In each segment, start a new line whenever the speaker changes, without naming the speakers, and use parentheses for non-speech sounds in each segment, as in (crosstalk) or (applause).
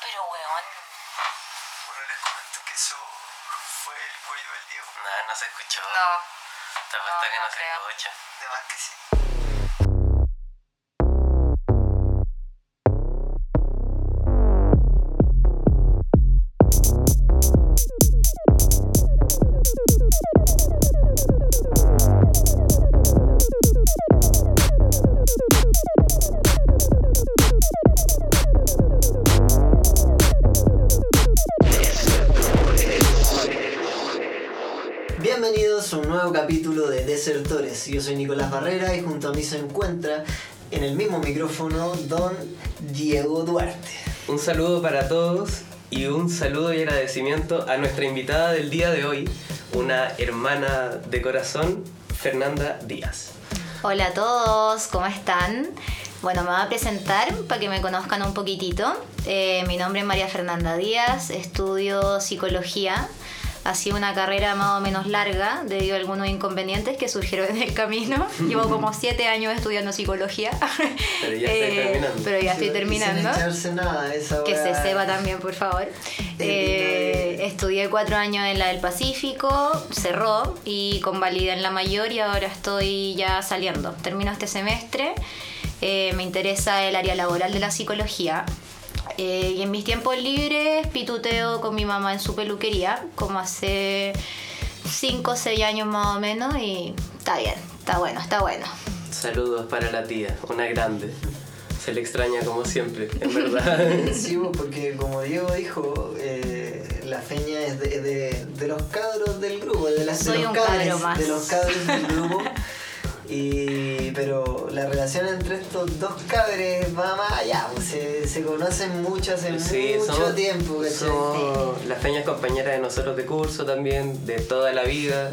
pero weón.
Bueno, les comento que eso fue el cuello del Diego.
Nada, no se escuchó.
No.
Te
no,
que no,
no
se escucha.
De más que sí.
Nuevo capítulo de Desertores. Yo soy Nicolás Barrera y junto a mí se encuentra en el mismo micrófono don Diego Duarte.
Un saludo para todos y un saludo y agradecimiento a nuestra invitada del día de hoy, una hermana de corazón, Fernanda Díaz.
Hola a todos, ¿cómo están? Bueno, me voy a presentar para que me conozcan un poquitito. Eh, mi nombre es María Fernanda Díaz, estudio psicología. Ha sido una carrera más o menos larga debido a algunos inconvenientes que surgieron en el camino. (laughs) Llevo como siete años estudiando psicología.
Pero ya estoy (laughs) terminando.
Pero ya estoy terminando.
Sin nada, esa
Que se sepa también, por favor. Eh, estudié cuatro años en la del Pacífico, cerró y convalidé en la mayor y ahora estoy ya saliendo. Termino este semestre. Eh, me interesa el área laboral de la psicología. Eh, y en mis tiempos libres pituteo con mi mamá en su peluquería, como hace 5 o 6 años más o menos, y está bien, está bueno, está bueno.
Saludos para la tía, una grande. Se le extraña como siempre, en verdad. (laughs)
Sí, porque como Diego dijo, eh, la feña es de, de- de los cabros del grupo, de, las, de
Soy
los
un
cabres,
cabro más.
de los cabros del grupo. (laughs) Y, pero la relación entre estos dos cabres va más allá, pues, se, se conocen mucho hace
Sí,
mucho
somos-
tiempo, ¿cachai?
somos las peñas compañeras de nosotros de curso también, de toda la vida.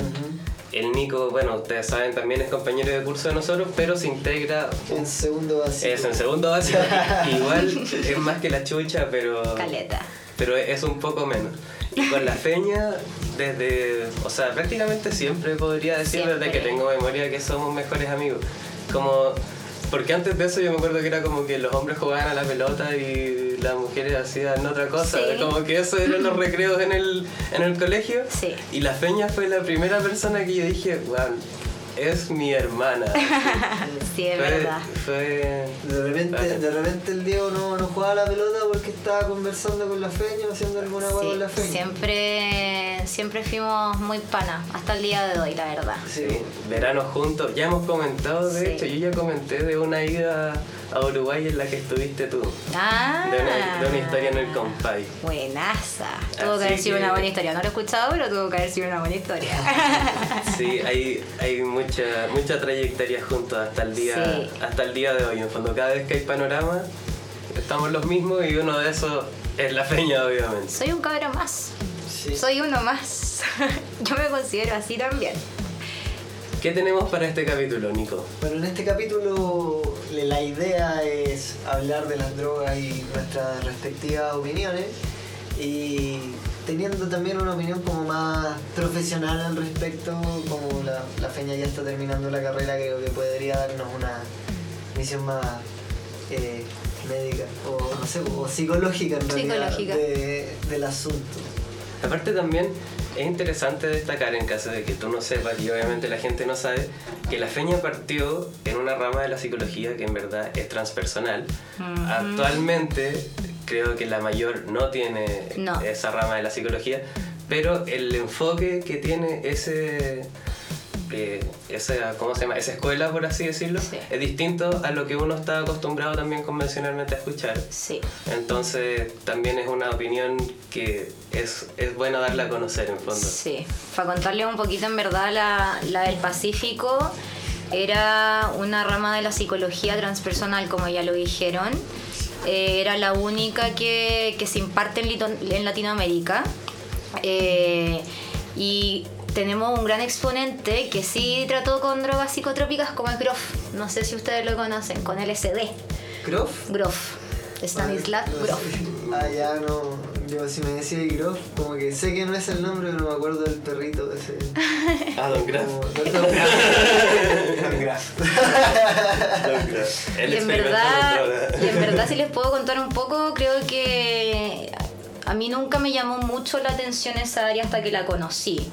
El Nico, bueno, ustedes saben, también es compañero de curso de nosotros, pero se integra
En segundo básico.
Es en segundo básico. (laughs) Igual es más que la chucha, pero.
Caleta.
Pero es un poco menos. Y con la (laughs) feña, desde. O sea, prácticamente siempre podría decir desde
Siempre.
que tengo memoria que somos mejores amigos. Como. Porque antes de eso yo me acuerdo que era como que los hombres jugaban a la pelota y las mujeres hacían otra cosa.
Sí.
Como que eso eran los (laughs) recreos en el, en el colegio.
Sí.
Y la feña fue la primera persona que yo dije, wow, es mi hermana. (laughs)
Sí, es
Fue-
verdad.
Fue.
De repente, de repente el Diego no, no jugaba la pelota porque estaba conversando con la feña o haciendo alguna hueá
Sí,
con la feña.
siempre, siempre fuimos muy panas, hasta el día de hoy, la verdad.
Sí, verano juntos. Ya hemos comentado, de
Sí.
hecho, yo ya comenté de una ida a Uruguay en la que estuviste tú.
Ah,
De una, de una historia en el compay.
Buenaza. Tuvo
Así
que haber sido
que-
una buena historia. No lo he escuchado, pero tuvo que haber sido una buena historia. (laughs)
Sí, hay, hay mucha, mucha trayectoria juntos hasta el día
Sí.
hasta el día de hoy. En fondo, cada vez que hay panorama, estamos los mismos y uno de esos es la feña, obviamente.
Soy un cabro más.
Sí.
Soy uno más. (laughs) Yo me considero así también.
¿Qué tenemos para este capítulo, Nico?
Bueno, en este capítulo la idea es hablar de las drogas y nuestras respectivas opiniones y teniendo también una opinión como más profesional al respecto, como la, la Feña ya está terminando la carrera, creo que podría darnos una visión más eh, médica o no sé, o psicológica en realidad
Psicológica.
de- del asunto.
Aparte también es interesante destacar en caso de que tú no sepas y obviamente la gente no sabe que la feña partió en una rama de la psicología que en verdad es transpersonal. Actualmente creo que la mayor no tiene
No.
esa rama de la psicología, pero el enfoque que tiene ese eh, esa, ¿cómo se llama? esa escuela, por así decirlo,
Sí.
es distinto a lo que uno está acostumbrado también convencionalmente a escuchar.
Sí.
Entonces también es una opinión que es, es bueno darla a conocer en fondo.
Sí, para contarles un poquito, en verdad, la, la del Pacífico era una rama de la psicología transpersonal, como ya lo dijeron. Eh, era la única que, que se imparte en Latinoamérica. Eh, y tenemos un gran exponente que sí trató con drogas psicotrópicas como el Grof. No sé si ustedes lo conocen, con LSD.
¿Grof?
Grof. Stanislav
No sé.
Grof.
Ah, ya no, Yo si me decía Groff, como que sé que no es el nombre, pero no me acuerdo del perrito ese. (laughs)
Ah, Don Graf.
Como- (laughs) no, Don Graf. Don Graf.
Don Graf. Él
Y en, verdad, y en verdad, si les (laughs) puedo contar un poco, creo que a mí nunca me llamó mucho la atención esa área hasta que la conocí.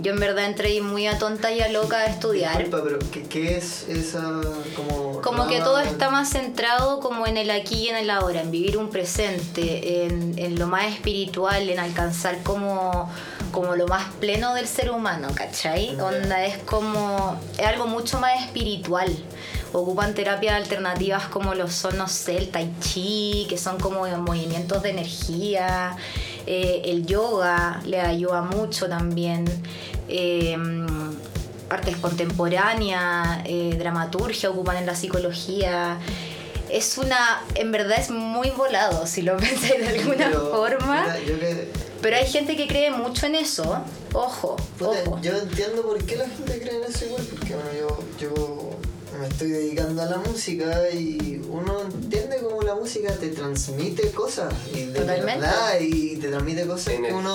Yo en verdad entré muy a tonta y a loca a estudiar.
Disculpa, pero ¿qué, qué es esa como
Como que todo está más centrado como en el aquí y en el ahora, en vivir un presente, en, en lo más espiritual, en alcanzar como, como lo más pleno del ser humano, ¿cachai? Onda es como, es algo mucho más espiritual. Ocupan terapias alternativas como lo son, no sé, el tai chi, que son como movimientos de energía, eh, el yoga le ayuda mucho también. eh, artes contemporáneas, eh, dramaturgia ocupan en la psicología. Es una, en verdad es muy volado si lo (laughs) pensáis de alguna
Pero,
forma.
mira, yo que
Pero hay gente que cree mucho en eso. Ojo,
Puta,
ojo.
yo entiendo por qué la gente cree en eso igual, porque bueno, yo, yo me estoy dedicando a la música y uno entiende cómo la música te transmite cosas y de
Totalmente.
verdad y te transmite cosas que uno no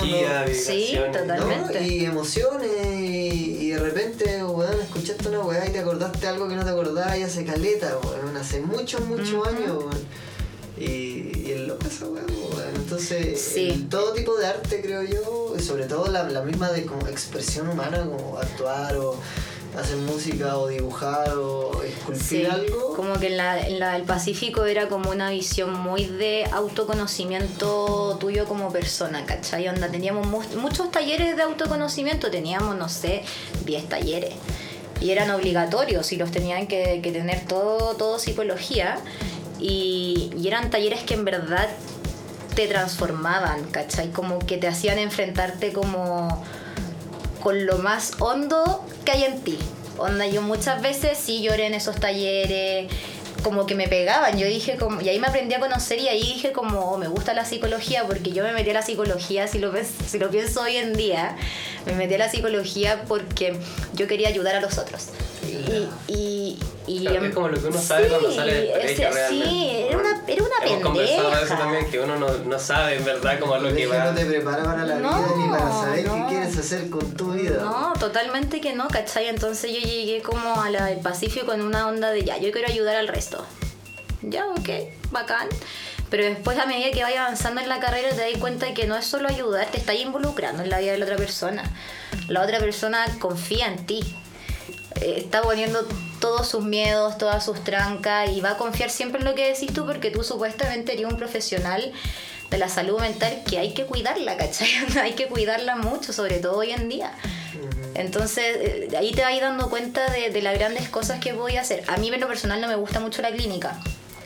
Sí, totalmente.
¿no? Y emociones, y, y de repente, weón, escuchaste una weá y te acordaste algo que no te acordabas y hace caleta, weón, hace muchos, muchos años, weón. Y, y es loca esa weá, weón. Entonces,
Sí.
el- todo tipo de arte, creo yo, y sobre todo la, la misma de como expresión humana, como actuar o hacer música o dibujar o esculpir
Sí,
algo.
como que en la, en la del Pacífico era como una visión muy de autoconocimiento tuyo como persona, ¿cachai? Onda, teníamos mu- muchos talleres de autoconocimiento, teníamos, no sé, 10 talleres. Y eran obligatorios y los tenían que, que tener todo, todo psicología. Y, y eran talleres que en verdad te transformaban, ¿cachai? Como que te hacían enfrentarte como con lo más hondo que hay en ti. Onda, yo muchas veces sí lloré en esos talleres, como que me pegaban. Yo dije, como, y ahí me aprendí a conocer y ahí dije como, oh, me gusta la psicología, porque yo me metí a la psicología, si lo, si lo pienso hoy en día, me metí a la psicología porque yo quería ayudar a los otros. Y, y, y
Claro, es como lo que uno sabe cuando sale del colegio, realmente.
Sí, era una, era una
Hemos conversado de eso
pendeja.
también, que uno no, no sabe en verdad como a lo que va.
no te prepara para la
No,
vida ni para saber
no.
qué quieres hacer con tu vida.
No, totalmente que no, ¿cachai? Entonces yo llegué como a la del Pacífico con una onda de ya, yo quiero ayudar al resto. Ya, ok, bacán. Pero después a medida que vayas avanzando en la carrera te das cuenta de que no es solo ayudar, te estás involucrando en la vida de la otra persona. La otra persona confía en ti. Está poniendo todos sus miedos, todas sus trancas y va a confiar siempre en lo que decís tú porque tú supuestamente eres un profesional de la salud mental que hay que cuidarla, ¿cachai? (laughs) hay que cuidarla mucho, sobre todo hoy en día. Entonces, eh, ahí te vas dando cuenta de, de las grandes cosas que voy a hacer. A mí, en lo personal, no me gusta mucho la clínica.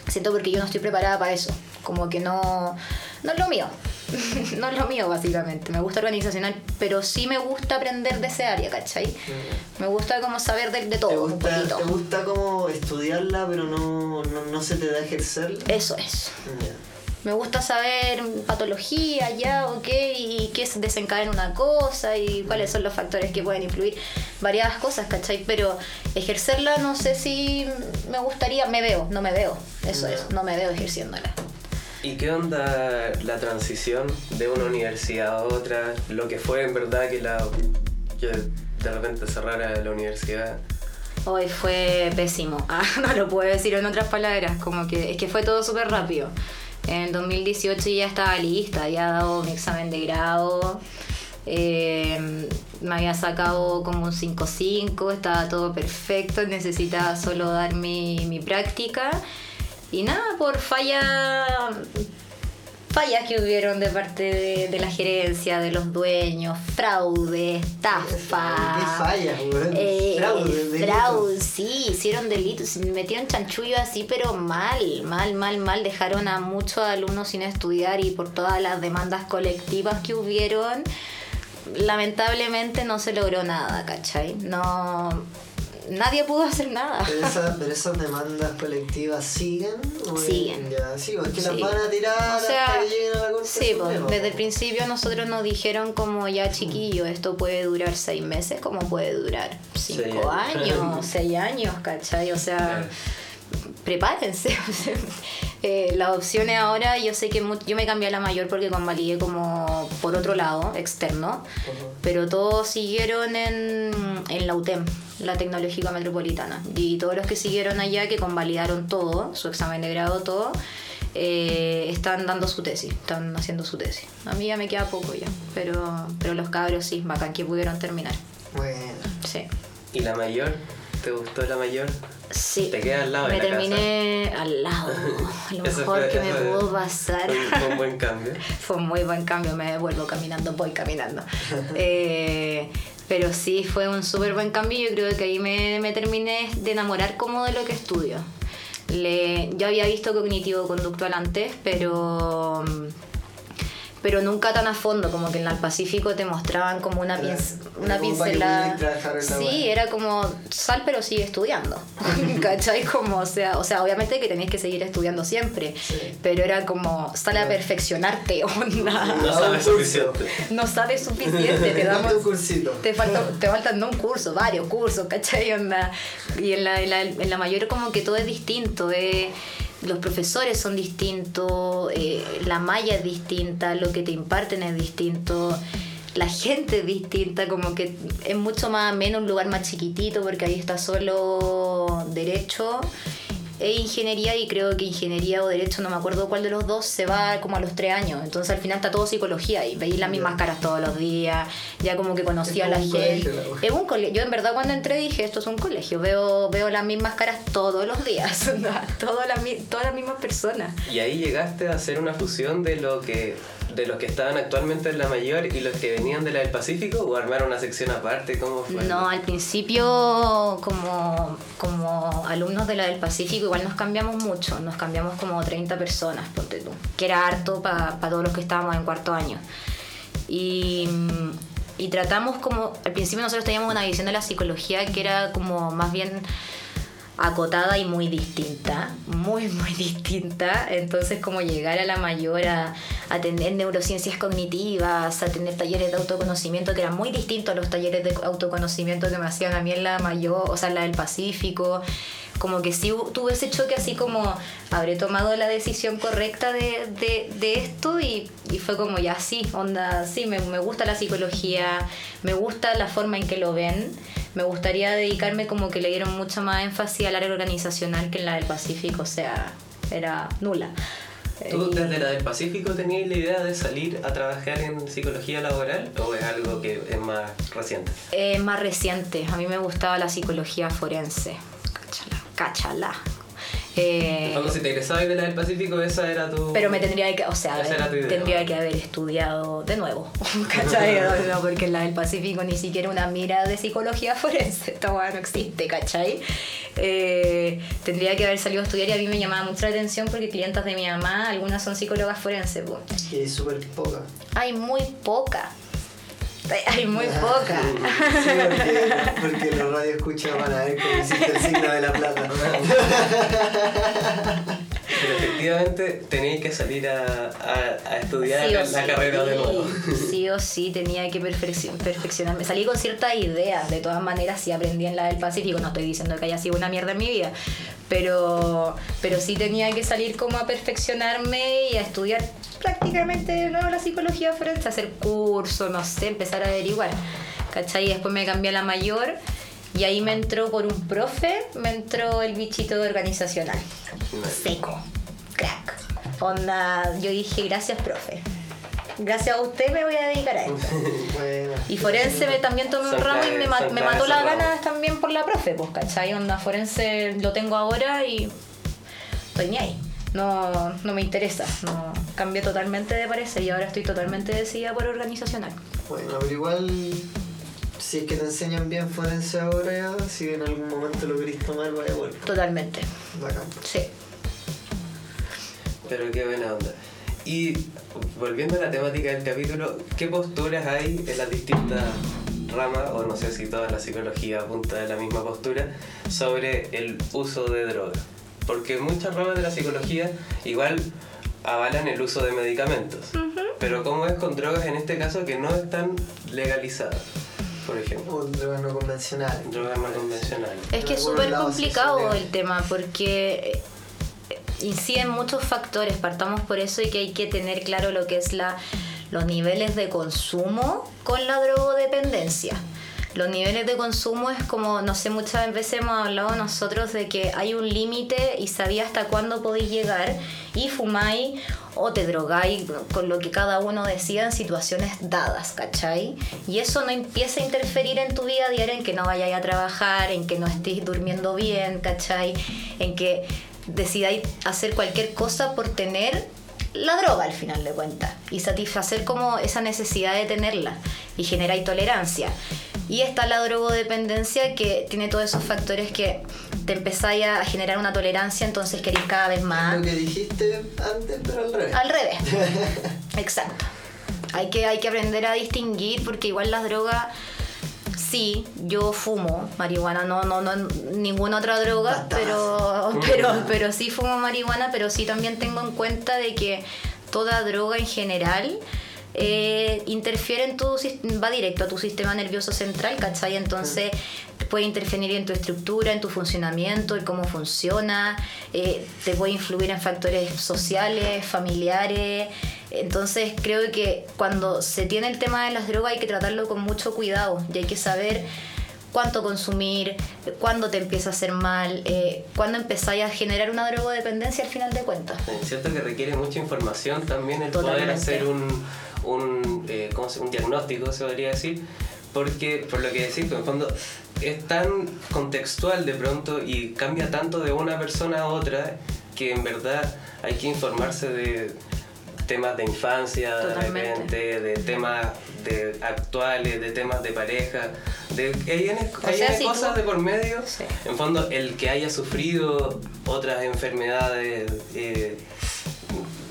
Siento porque yo no estoy preparada para eso. Como que no, no es lo mío. (laughs) no es lo mío, básicamente. Me gusta organizacional, pero sí me gusta aprender de ese área, ¿cachai? Me gusta como saber de, de
¿Te
todo, un
gusta,
poquito.
te gusta como estudiarla, pero no, no, no se te da ejercerla?
Eso es.
Ya.
Me gusta saber patología, ya, ok, y qué se desencadena una cosa y cuáles son los factores que pueden influir, variadas cosas, ¿cachai? Pero ejercerla no sé si me gustaría, me veo, no me veo, eso es, no me veo ejerciéndola.
¿Y qué onda la transición de una universidad a otra? Lo que fue en verdad que la de repente cerrara la universidad.
Hoy fue pésimo, (laughs) ah, no lo puedo decir en otras palabras, como que es que fue todo súper rápido. En el 2018 ya estaba lista, había dado mi examen de grado, eh, me había sacado como un 5-5, estaba todo perfecto, necesitaba solo dar mi, mi práctica. Y nada, por falla fallas que hubieron de parte de, de la gerencia, de los dueños, fraude, estafa.
¿Qué fallas?
Eh,
Fraude, delito.
fraude, sí, hicieron delitos, metieron chanchullo así, pero mal, mal, mal, mal. Dejaron a muchos alumnos sin estudiar y por todas las demandas colectivas que hubieron, lamentablemente no se logró nada, ¿cachai? No, nadie pudo hacer nada.
Pero, esa- pero esas demandas colectivas siguen. ¿O
Siguen.
Ya, sí, o es que las
Sí.
van a tirar
O sea,
hasta que lleguen a la Corte
Sí, pues, desde el principio nosotros nos dijeron como ya chiquillo, esto puede durar seis meses, como puede durar cinco
Seis años.
años, (laughs) seis años, ¿cachai? O sea,
Claro.
Prepárense. (laughs) Eh, las opciones ahora, yo sé que mu- yo me cambié a la mayor porque convalidé como por otro lado, externo, pero todos siguieron en, en la UTEM, la Tecnológica Metropolitana. Y todos los que siguieron allá, que convalidaron todo, su examen de grado, todo, eh, están dando su tesis, están haciendo su tesis. A mí ya me queda poco ya, pero, pero los cabros sí, bacán que pudieron terminar.
Bueno.
Sí.
¿Y la mayor? ¿Te gustó la mayor?
Sí.
Te queda al lado de
Me
la
terminé al lado. (laughs) Lo mejor
fue-
que me pudo pasar.
Fue, fue un buen cambio. (laughs)
Fue un muy buen cambio, me devuelvo caminando, voy caminando. (laughs) Eh, pero sí, fue un súper buen cambio yo creo que ahí me, me terminé de enamorar como de lo que estudio. Le, yo había visto cognitivo-conductual antes, pero pero nunca tan a fondo, como que en el Pacífico te mostraban como una, pinc- una
como
pincelada. Sí, era como sal pero sigue estudiando. (laughs) ¿Cachai? Como, o sea, o sea, obviamente que tenés que seguir estudiando siempre,
Sí.
pero era como sal a perfeccionarte, (laughs) onda.
No sabes suficiente.
No sabes suficiente, te (laughs) damos
Dame un cursito.
te falta, te faltan no un curso, varios cursos, ¿cachai? Onda. Y en la, en, la, en la mayor como que todo es distinto, eh, los profesores son distintos, eh, la malla es distinta, lo que te imparten es distinto, la gente es distinta, como que es mucho más ameno, un lugar más chiquitito porque ahí está solo derecho e ingeniería y creo que ingeniería o derecho, no me acuerdo cuál de los dos, se va como a los tres años. Entonces al final está todo psicología y veis las mismas caras todos los días, ya como que conocía a la gente.
la.
Es un colegio. Yo en verdad cuando entré dije, esto es un colegio, veo, veo las mismas caras todos los días, (laughs) todas las, mi- todas las mismas personas.
Y ahí llegaste a hacer una fusión de lo que de los que estaban actualmente en la mayor y los que venían de la del Pacífico o armaron una sección aparte, ¿cómo fue?
No, al principio como, como alumnos de la del Pacífico igual nos cambiamos mucho, nos cambiamos como 30 personas, ponte tú, que era harto para todos los que estábamos en cuarto año. Y, y tratamos como, al principio nosotros teníamos una visión de la psicología que era como más bien acotada y muy distinta, muy, muy (laughs) distinta. Entonces, como llegar a la mayor a, a neurociencias cognitivas, a tener talleres de autoconocimiento que eran muy distintos a los talleres de autoconocimiento que me hacían a mí en la mayor, o sea, en la del Pacífico. Como que sí tuve ese choque así como habré tomado la decisión correcta de, de, de esto y, y fue como ya sí, onda, sí, me, me gusta la psicología, me gusta la forma en que lo ven, me gustaría dedicarme como que le dieron mucho más énfasis al área organizacional que en la del Pacífico, o sea, era nula.
¿Tú
Y-
desde la del Pacífico tenías la idea de salir a trabajar en psicología laboral o es algo que es más reciente?
Es más reciente. A mí me gustaba la psicología forense. Cáchala. Cáchala. Eh,
Cuando si te egresabas de la del Pacífico, esa era tu...
pero me tendría que, o sea, tendría que haber estudiado de nuevo, (laughs) ¿cachai? (laughs) No, porque en la del Pacífico ni siquiera una mira de psicología (laughs) forense, esta no existe, ¿cachai? Eh, tendría que haber salido a estudiar y a mí me llamaba mucho la atención porque clientas de mi mamá, algunas son psicólogas forenses,
es súper poca.
hay muy poca, hay muy poca.
Sí, porque, porque los radio escuchan van a ver cómo hiciste el signo de la plata.
Pero efectivamente tenías que salir a, a, a estudiar
Sí
la
sí,
carrera de nuevo.
Sí o sí, tenía que perfeccion- perfeccionarme. Salí con ciertas ideas, de todas maneras sí aprendí en la del Pacífico, no estoy diciendo que haya sido una mierda en mi vida, pero, pero sí tenía que salir como a perfeccionarme y a estudiar prácticamente de nuevo la psicología forense, hacer cursos, no sé, empezar a averiguar. ¿Cachai? Y después me cambié a la mayor y ahí me entró por un profe, me entró el bichito organizacional. Seco, crack. Onda, yo dije, gracias, profe. Gracias a usted me voy a dedicar a esto. (laughs)
Bueno,
Y forense me, también tomé un ramo y me, ma- mató las ganas también por la profe, pues, ¿cachai? Onda, forense lo tengo ahora y estoy ni ahí. No, no me interesa. No, cambié totalmente de parecer y ahora estoy totalmente decidida por organizacional.
bueno, pero igual, si es que te enseñan bien forense ahora, ya, si en algún momento lo querés tomar, vaya bueno.
Totalmente.
Bacán.
Sí.
Pero qué buena onda. Y volviendo a la temática del capítulo, ¿qué posturas hay en las distintas ramas, o no sé si toda la psicología apunta de la misma postura, sobre el uso de drogas? Porque muchas ramas de la psicología igual avalan el uso de medicamentos. Pero ¿cómo es con drogas en este caso que no están legalizadas? por ejemplo.
O drogas no convencionales.
Drogas no convencionales.
Es que es súper complicado el tema porque eh, inciden muchos factores, partamos por eso y que hay que tener claro lo que es la los niveles de consumo con la drogodependencia. Los niveles de consumo es como, no sé, muchas veces hemos hablado nosotros de que hay un límite y sabía hasta cuándo podéis llegar y fumáis o te drogáis con lo que cada uno decida en situaciones dadas, ¿cachai? Y eso no empieza a interferir en tu vida diaria, en que no vayáis a trabajar, en que no estéis durmiendo bien, ¿cachai? En que decidáis hacer cualquier cosa por tener la droga al final de cuentas y satisfacer como esa necesidad de tenerla y generar tolerancia. Y está la drogodependencia que tiene todos esos factores que te empezáis a generar una tolerancia, entonces queréis cada vez más.
Lo que dijiste antes, pero al revés.
Al revés. (laughs) Exacto. Hay que, hay que aprender a distinguir porque igual las drogas, sí, yo fumo marihuana, no, no, no ninguna otra droga, pero, (laughs) pero, pero sí fumo marihuana, pero sí también tengo en cuenta de que toda droga en general eh, interfiere en tu va directo a tu sistema nervioso central, ¿cachai? Entonces puede interferir en tu estructura, en tu funcionamiento, en cómo funciona, eh, te puede influir en factores sociales, familiares. Entonces creo que cuando se tiene el tema de las drogas hay que tratarlo con mucho cuidado y hay que saber cuánto consumir, cuándo te empieza a hacer mal, eh, cuándo empezáis a generar una drogodependencia al final de cuentas.
Es cierto que requiere mucha información también el
Totalmente.
poder hacer un, un, eh, ¿cómo se- un diagnóstico, se podría decir, porque por lo que decís, en el fondo es tan contextual de pronto y cambia tanto de una persona a otra que en verdad hay que informarse de temas de infancia de repente, de temas de actuales, de temas de pareja, de hay hay
sea,
N
si
cosas
tú-
de por medio.
Sí.
En fondo, el que haya sufrido otras enfermedades, eh,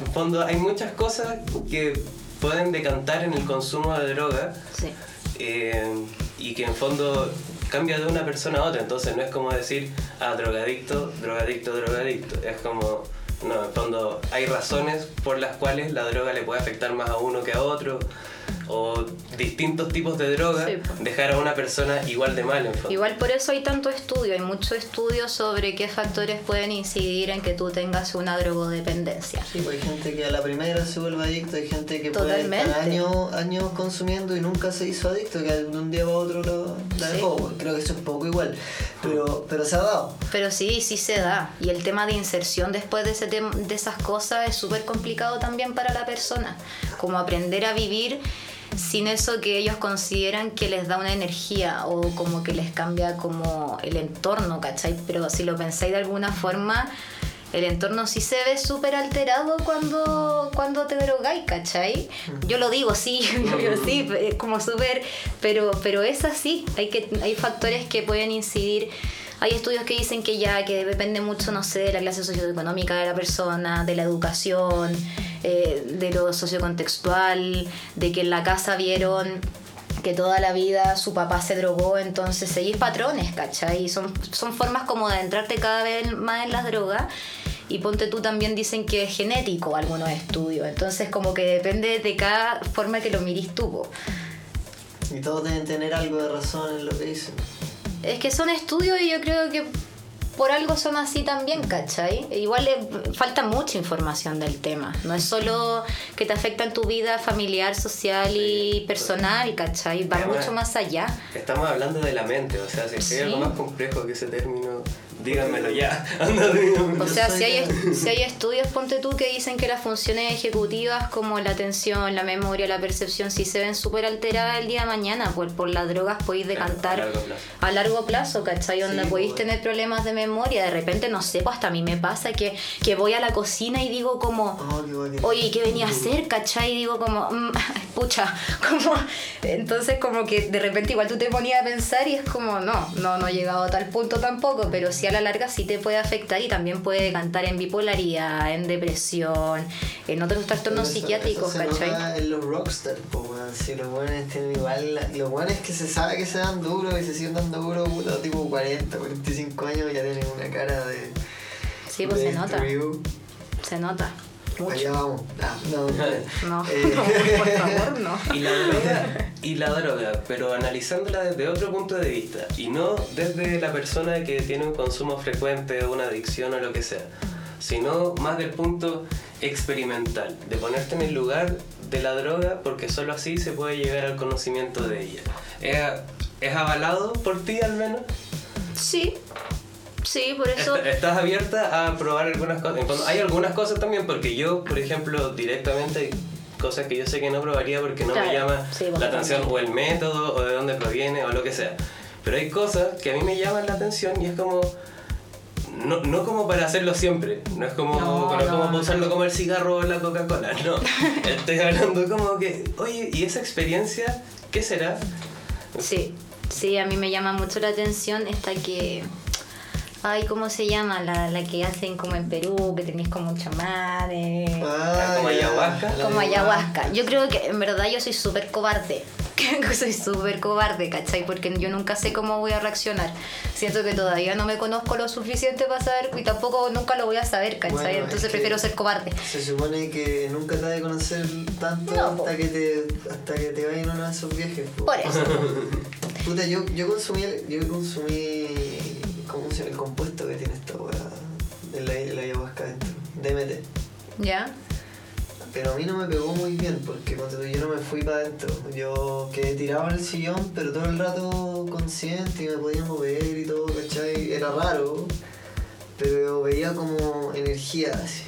en fondo hay muchas cosas que pueden decantar en el consumo de droga
Sí.
eh, y que en fondo cambia de una persona a otra. Entonces no es como decir, ah, drogadicto, drogadicto, drogadicto. Es como, no, en fondo hay razones por las cuales la droga le puede afectar más a uno que a otro. O distintos tipos de droga
Sí, po.
dejar a una persona igual de mal en fondo.
Igual por eso hay tanto estudio, hay mucho estudio sobre qué factores pueden incidir en que tú tengas una drogodependencia.
Sí, pues hay gente que a la primera se vuelve adicto, hay gente que puede estar años, años consumiendo y nunca se hizo adicto, que de un día para otro lo, la
Sí.
dejó. Creo que eso es poco igual, pero, pero se ha dado.
Pero sí, sí se da. Y el tema de inserción después de, ese de esas cosas es súper complicado también para la persona. Como aprender a vivir sin eso que ellos consideran que les da una energía o como que les cambia como el entorno, ¿cachai? Pero si lo pensáis de alguna forma, el entorno sí se ve súper alterado cuando, cuando te drogáis, ¿cachai? Yo lo digo, sí, (laughs) yo digo, sí, como súper, pero, pero es así, hay, que, hay factores que pueden incidir. Hay estudios que dicen que ya, que depende mucho, no sé, de la clase socioeconómica de la persona, de la educación, eh, de lo sociocontextual, de que en la casa vieron que toda la vida su papá se drogó, entonces seguir patrones, ¿cachai? Y Son, son formas como de entrarte cada vez más en las drogas. Y ponte tú también dicen que es genético algunos estudios. Entonces como que depende de cada forma que lo mirís tú.
Y todos deben tener algo de razón en lo que dicen.
Es que son estudios y yo creo que por algo son así también, ¿cachai? Igual le falta mucha información del tema. No es solo que te afecta en tu vida familiar, social y personal, ¿cachai? Va
Además,
mucho más allá.
Estamos hablando de la mente, o sea, si
Sí.
hay algo más complejo que ese término, díganmelo ya. (laughs) Anda, díganmelo.
O sea, si hay, si hay estudios, ponte tú, que dicen que las funciones ejecutivas como la atención, la memoria, la percepción, si se ven súper alteradas el día de mañana, por, por las drogas podéis decantar
A largo plazo.
a largo plazo, ¿cachai? Donde
Sí,
podéis
pues.
tener problemas de memoria, de repente, no sé, pues hasta a mí me pasa que, que voy a la cocina y digo como...
Oh.
Oye, ¿y ¿qué venía a hacer? ¿Cachai? Y digo como, mm, (laughs) pucha, como, entonces como que de repente igual tú te ponías a pensar y es como, no, no, no he llegado a tal punto tampoco, pero sí a la larga sí te puede afectar y también puede cantar en bipolaridad, en depresión, en otros trastornos
Eso-
psiquiátricos,
eso se
¿cachai?
nota en los rockstars, po, weón. Si los buenos tienen igual. la- Los buenos que se sabe que se dan duro y se siguen dando duro, tipo 40, 45 años, ya tienen una cara de.
Sí, pues
de
se nota, se nota. Mucho.
Allá vamos. Ah, no,
No, (laughs)
Eh, (laughs)
por favor, no.
Y la droga, y la droga, pero analizándola desde otro punto de vista y no desde la persona que tiene un consumo frecuente o una adicción o lo que sea, sino más del punto experimental, de ponerte en el lugar de la droga porque solo así se puede llegar al conocimiento de ella. ¿Es, es avalado por ti al menos?
Sí, sí, por eso.
Est- ¿Estás abierta a probar algunas cosas? Hay algunas cosas también, porque yo, por ejemplo, directamente cosas que yo sé que no probaría porque no me llama
sí,
la atención o el método o de dónde proviene o lo que sea. Pero hay cosas que a mí me llaman la atención y es como... No, no como para hacerlo siempre, no es como,
No,
no,
no,
como usarlo como el cigarro o la Coca-Cola, (laughs) no. Estoy hablando como que, oye, ¿y esa experiencia qué será?
Sí, sí, a mí me llama mucho la atención esta que. Ay, ¿cómo se llama? La, la que hacen como en Perú, que tenéis como un chamán. eh,
Ah,
Como
ya,
ayahuasca.
como ayahuasca. Yo creo que en verdad yo soy súper cobarde. (laughs) Que soy súper cobarde, ¿cachai? Porque yo nunca sé cómo voy a reaccionar. Siento que todavía no me conozco lo suficiente para saber y tampoco nunca lo voy a saber, ¿cachai?
Bueno,
Entonces prefiero ser cobarde.
Se supone que nunca te has de conocer tanto
No, po.
hasta, que te, hasta que te vayan a uno de esos viajes. po.
Por eso. (laughs)
Puta, yo, yo consumí, yo consumí, El compuesto que tiene esta weá, de la, de la ayahuasca dentro, DMT.
¿Ya?
Pero a mí no me pegó muy bien porque cuando yo no me fui para adentro. Yo quedé tirado en el sillón, pero todo el rato consciente y me podía mover y todo, ¿cachai? Era raro, pero veía como energía así.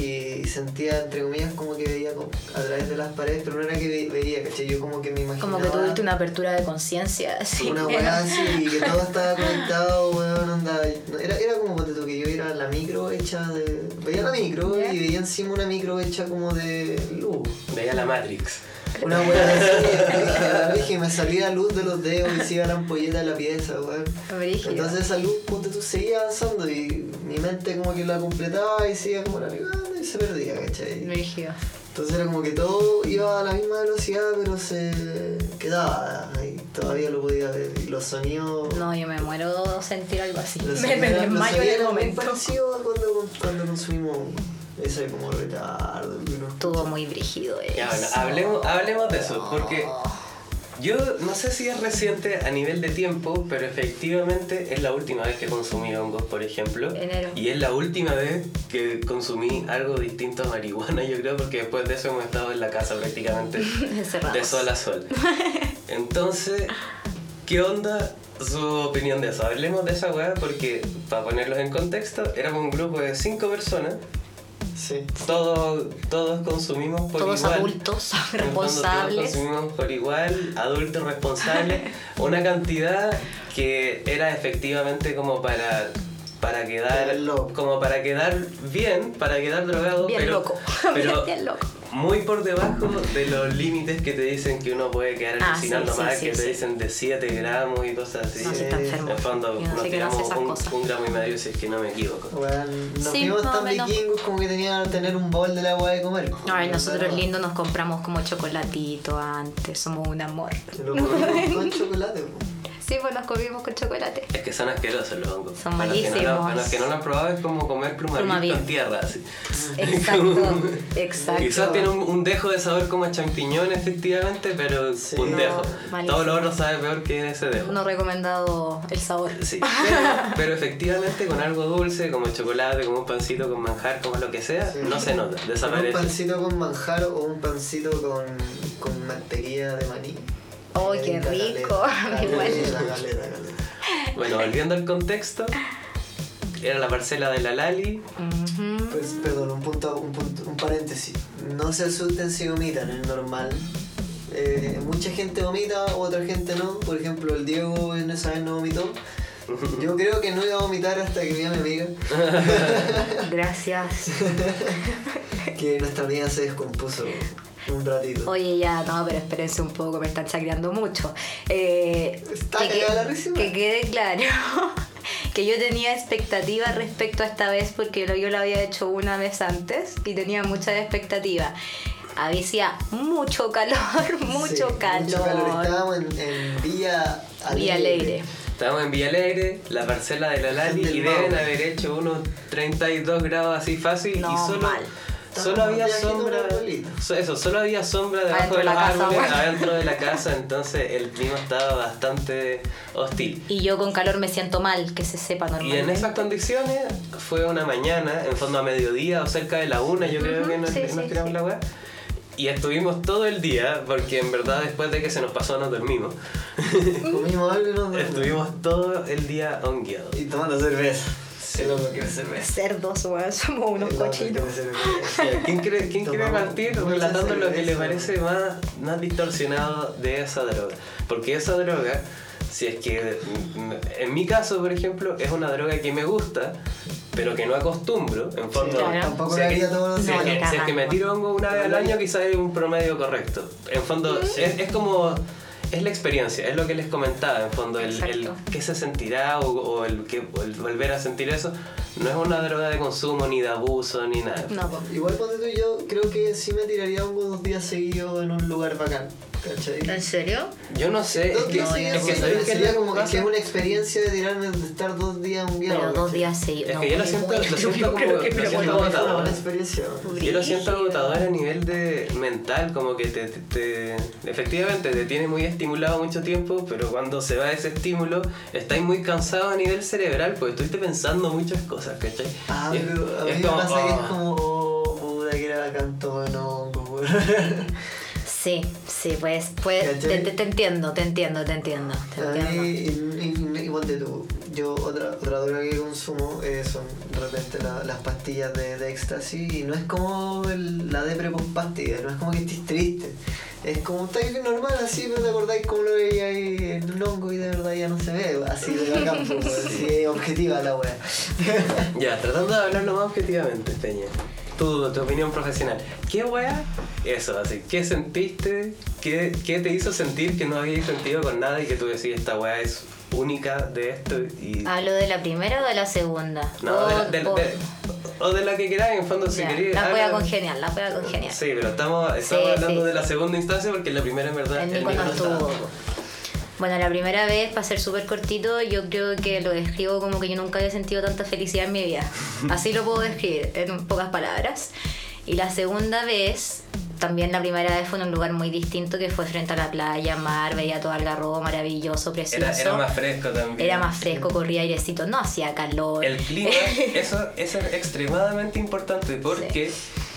Y sentía, entre comillas, como que veía como a través de las paredes, pero no era que ve- veía, ¿cachai? Yo como que me imaginaba...
Como que tuviste una apertura de conciencia. así.
Una weá así y que todo estaba conectado, weón, onda. Era, era como ponte tú, que yo era la micro hecha de. Veía la micro y veía encima una micro hecha como de luz.
Veía la Matrix.
Una weá así, (laughs) y me salía luz de los dedos y se iba la ampolleta de la pieza, weón. Entonces esa luz, ponte tú, seguía avanzando y mi mente como que la completaba y seguía como navegando y se perdía, ¿cachai?
Brígido.
Entonces era como que todo iba a la misma velocidad, pero se quedaba ahí. Todavía lo podía ver. Y los sonidos.
No, yo me muero sentir algo así.
los (laughs)
Me, me desmayo en el momento.
cuando, cuando consumimos ese como retardo.
Estuvo muy brígido eso.
Ya, bueno, hablemos, hablemos de eso, porque yo no sé si es reciente a nivel de tiempo, pero efectivamente es la última vez que consumí hongos, por ejemplo.
Enero.
Y es la última vez que consumí algo distinto a marihuana, yo creo, porque después de eso hemos estado en la casa prácticamente (laughs) de sol a sol. Entonces, ¿qué onda su opinión de eso? Hablemos de esa weá porque, para ponerlos en contexto, éramos un grupo de cinco personas.
Sí.
Todos, todos consumimos por
Todos
igual.
adultos,
el fondo,
responsables.
Todos consumimos por igual, adultos responsables, (laughs) una cantidad que era efectivamente como para para quedar como para quedar bien, para quedar drogado,
Bien
pero,
loco. (laughs)
pero
Bien loco.
Muy por debajo de los límites que te dicen que uno puede quedar
Ah,
alucinando
sí,
más,
sí,
que te
sí.
dicen de 7 gramos y cosas así.
No, si está
en
enfermo.
En el fondo
no
nos
sé no
tiramos un, gramo y medio si es que no me equivoco.
Weón, nos
Sí,
vimos tan
menos.
vikingos como que tenían que tener un bol de agua de comer.
Ay, nosotros
Pero-
lindos nos compramos como chocolatito antes, somos un amor. (laughs)
Con chocolate.
Sí, pues nos comimos con chocolate.
Es que son asquerosos los hongos.
Son
Para los que no lo-
malísimos.
Para los que no lo han probado es como comer plumaví con tierra, así.
Exacto, exacto.
Quizás tiene un, un dejo de sabor como a champiñón, efectivamente, pero
Sí.
un
No,
dejo.
malísimo.
Todo lo otro sabe peor que ese dejo.
No recomendado el sabor.
Sí, pero, pero efectivamente con algo dulce, como chocolate, como un pancito con manjar, como lo que sea,
Sí.
no se nota,
Con un
desaparece.
pancito con manjar o un pancito con, con mantequilla de maní.
¡Oh, qué rico! (laughs)
Bueno, volviendo al contexto, era la parcela de la Lali.
Pues, perdón, un punto, un punto, un paréntesis. No se asusten si vomitan, es normal. Eh, mucha gente vomita, otra gente no. Por ejemplo, el Diego en esa vez no vomitó. (laughs) Yo creo que no iba a vomitar hasta que vi a mi amiga,
Gracias. (laughs)
que nuestra amiga se descompuso un ratito.
Oye, ya, no, pero espérense un poco, me están chacreando mucho. Eh,
Está
que, que-
la risa,
que quede claro (laughs) que yo tenía expectativas respecto a esta vez porque yo lo había hecho una vez antes y tenía muchas expectativas. Había mucho calor, (laughs) mucho
Sí,
calor.
Mucho calor. Estábamos en, en Villa Alegre.
Vía Alegre.
Estábamos en Villa Alegre, la parcela de la Lali, y deben haber hecho unos 32 grados así fácil
No,
y solo,
mal.
Solo había sombra. Eso, solo había sombra debajo de los
casa,
árboles,
bueno.
adentro de la (laughs) casa, entonces el clima estaba bastante hostil.
Y yo con calor me siento mal, que se sepa
Y
normalmente.
en esas condiciones fue una mañana, en fondo a mediodía o cerca de la una, yo creo que nos,
sí,
nos
sí,
tiramos
sí.
la weá. Y estuvimos todo el día, porque en verdad después de que se nos pasó nos dormimos. (laughs)
Comimos algo y nos dormimos.
Estuvimos todo el día hongueados.
Y tomando cerveza. El loco quiere cerveza.
Cerdos, weón, (laughs) somos unos cochinos.
¿Quién quiere, quién quiere partir relatando lo que le parece más, más distorsionado de esa droga? Porque esa droga, si es que mm, en mi caso, por ejemplo, es una droga que me gusta, pero que no acostumbro, en fondo.
claro.
Tampoco
si
la
es que-
haría todos los
si es
días.
que- si es que me tiro hongo una vez al año, quizás es un promedio correcto. En fondo, es, es como. Es la experiencia, es lo que les comentaba, en fondo, el, el qué se sentirá o, o el, que, el volver a sentir eso. No es una droga de consumo, ni de abuso, ni nada.
No.
Igual cuando tú y yo creo que sí me tiraría dos días seguidos en un lugar bacán. ¿Cachai?
¿En serio?
Yo no sé,
Dos
es que,
días
no,
es que
sí,
¿sabes qué es
sería como que es una experiencia de tirarme de estar dos días un
Pero dos días seguidos.
Es
no,
que yo lo siento- lo siento como- agotador. Yo lo siento agotador a nivel de mental, como que te, te- te- efectivamente te tiene muy estimulado mucho tiempo, pero cuando se va ese estímulo, estáis muy cansado a nivel cerebral, porque estuviste pensando muchas cosas, ¿cachai?
Ah,
Y es-
pero a mí
es
me
como,
pasa que es
oh.
como, oh, puta que era canto de hongo, weón.
Sí, sí, pues, pues te,
¿Cachai?
te- te entiendo, te entiendo, te entiendo, te
A
entiendo.
y ponte tú, yo otra, otra droga que consumo eh, son de repente la- las pastillas de, de éxtasis y no es como el- la depre post pastilla, no es como que estés triste. Es como un type normal así, pero te acordáis cómo lo veía ahí en un hongo y de verdad ya no se ve así de bacán, (laughs) pues, así es objetiva la wea.
Ya, tratando de hablarlo más objetivamente, Peña. Tu, tu opinión profesional. ¿Qué weá? Eso, así. ¿Qué sentiste? ¿Qué, ¿Qué te hizo sentir que no habías sentido con nada y que tú decís esta weá es única de esto? Y...
¿Hablo de la primera o de la segunda?
No,
O-
de la, de-
o-
de- o de la que queráis, en fondo, si queréis.
la voy a
habla-
congeniar, la voy a congeniar.
Sí, pero estamos, estamos
Sí,
hablando
sí,
de la segunda instancia porque la primera en verdad
El
el
no estuvo.
estaba.
Bueno, la primera vez, para ser súper cortito, yo creo que lo describo como que yo nunca había sentido tanta felicidad en mi vida. (laughs) Así lo puedo describir en pocas palabras. Y la segunda vez, también la primera vez fue en un lugar muy distinto que fue frente a la playa, mar, veía todo Algarrobo, maravilloso, precioso.
Era, era más fresco también.
Era más fresco, corría airecito, no hacía calor.
El clima, (laughs) eso, eso es extremadamente importante porque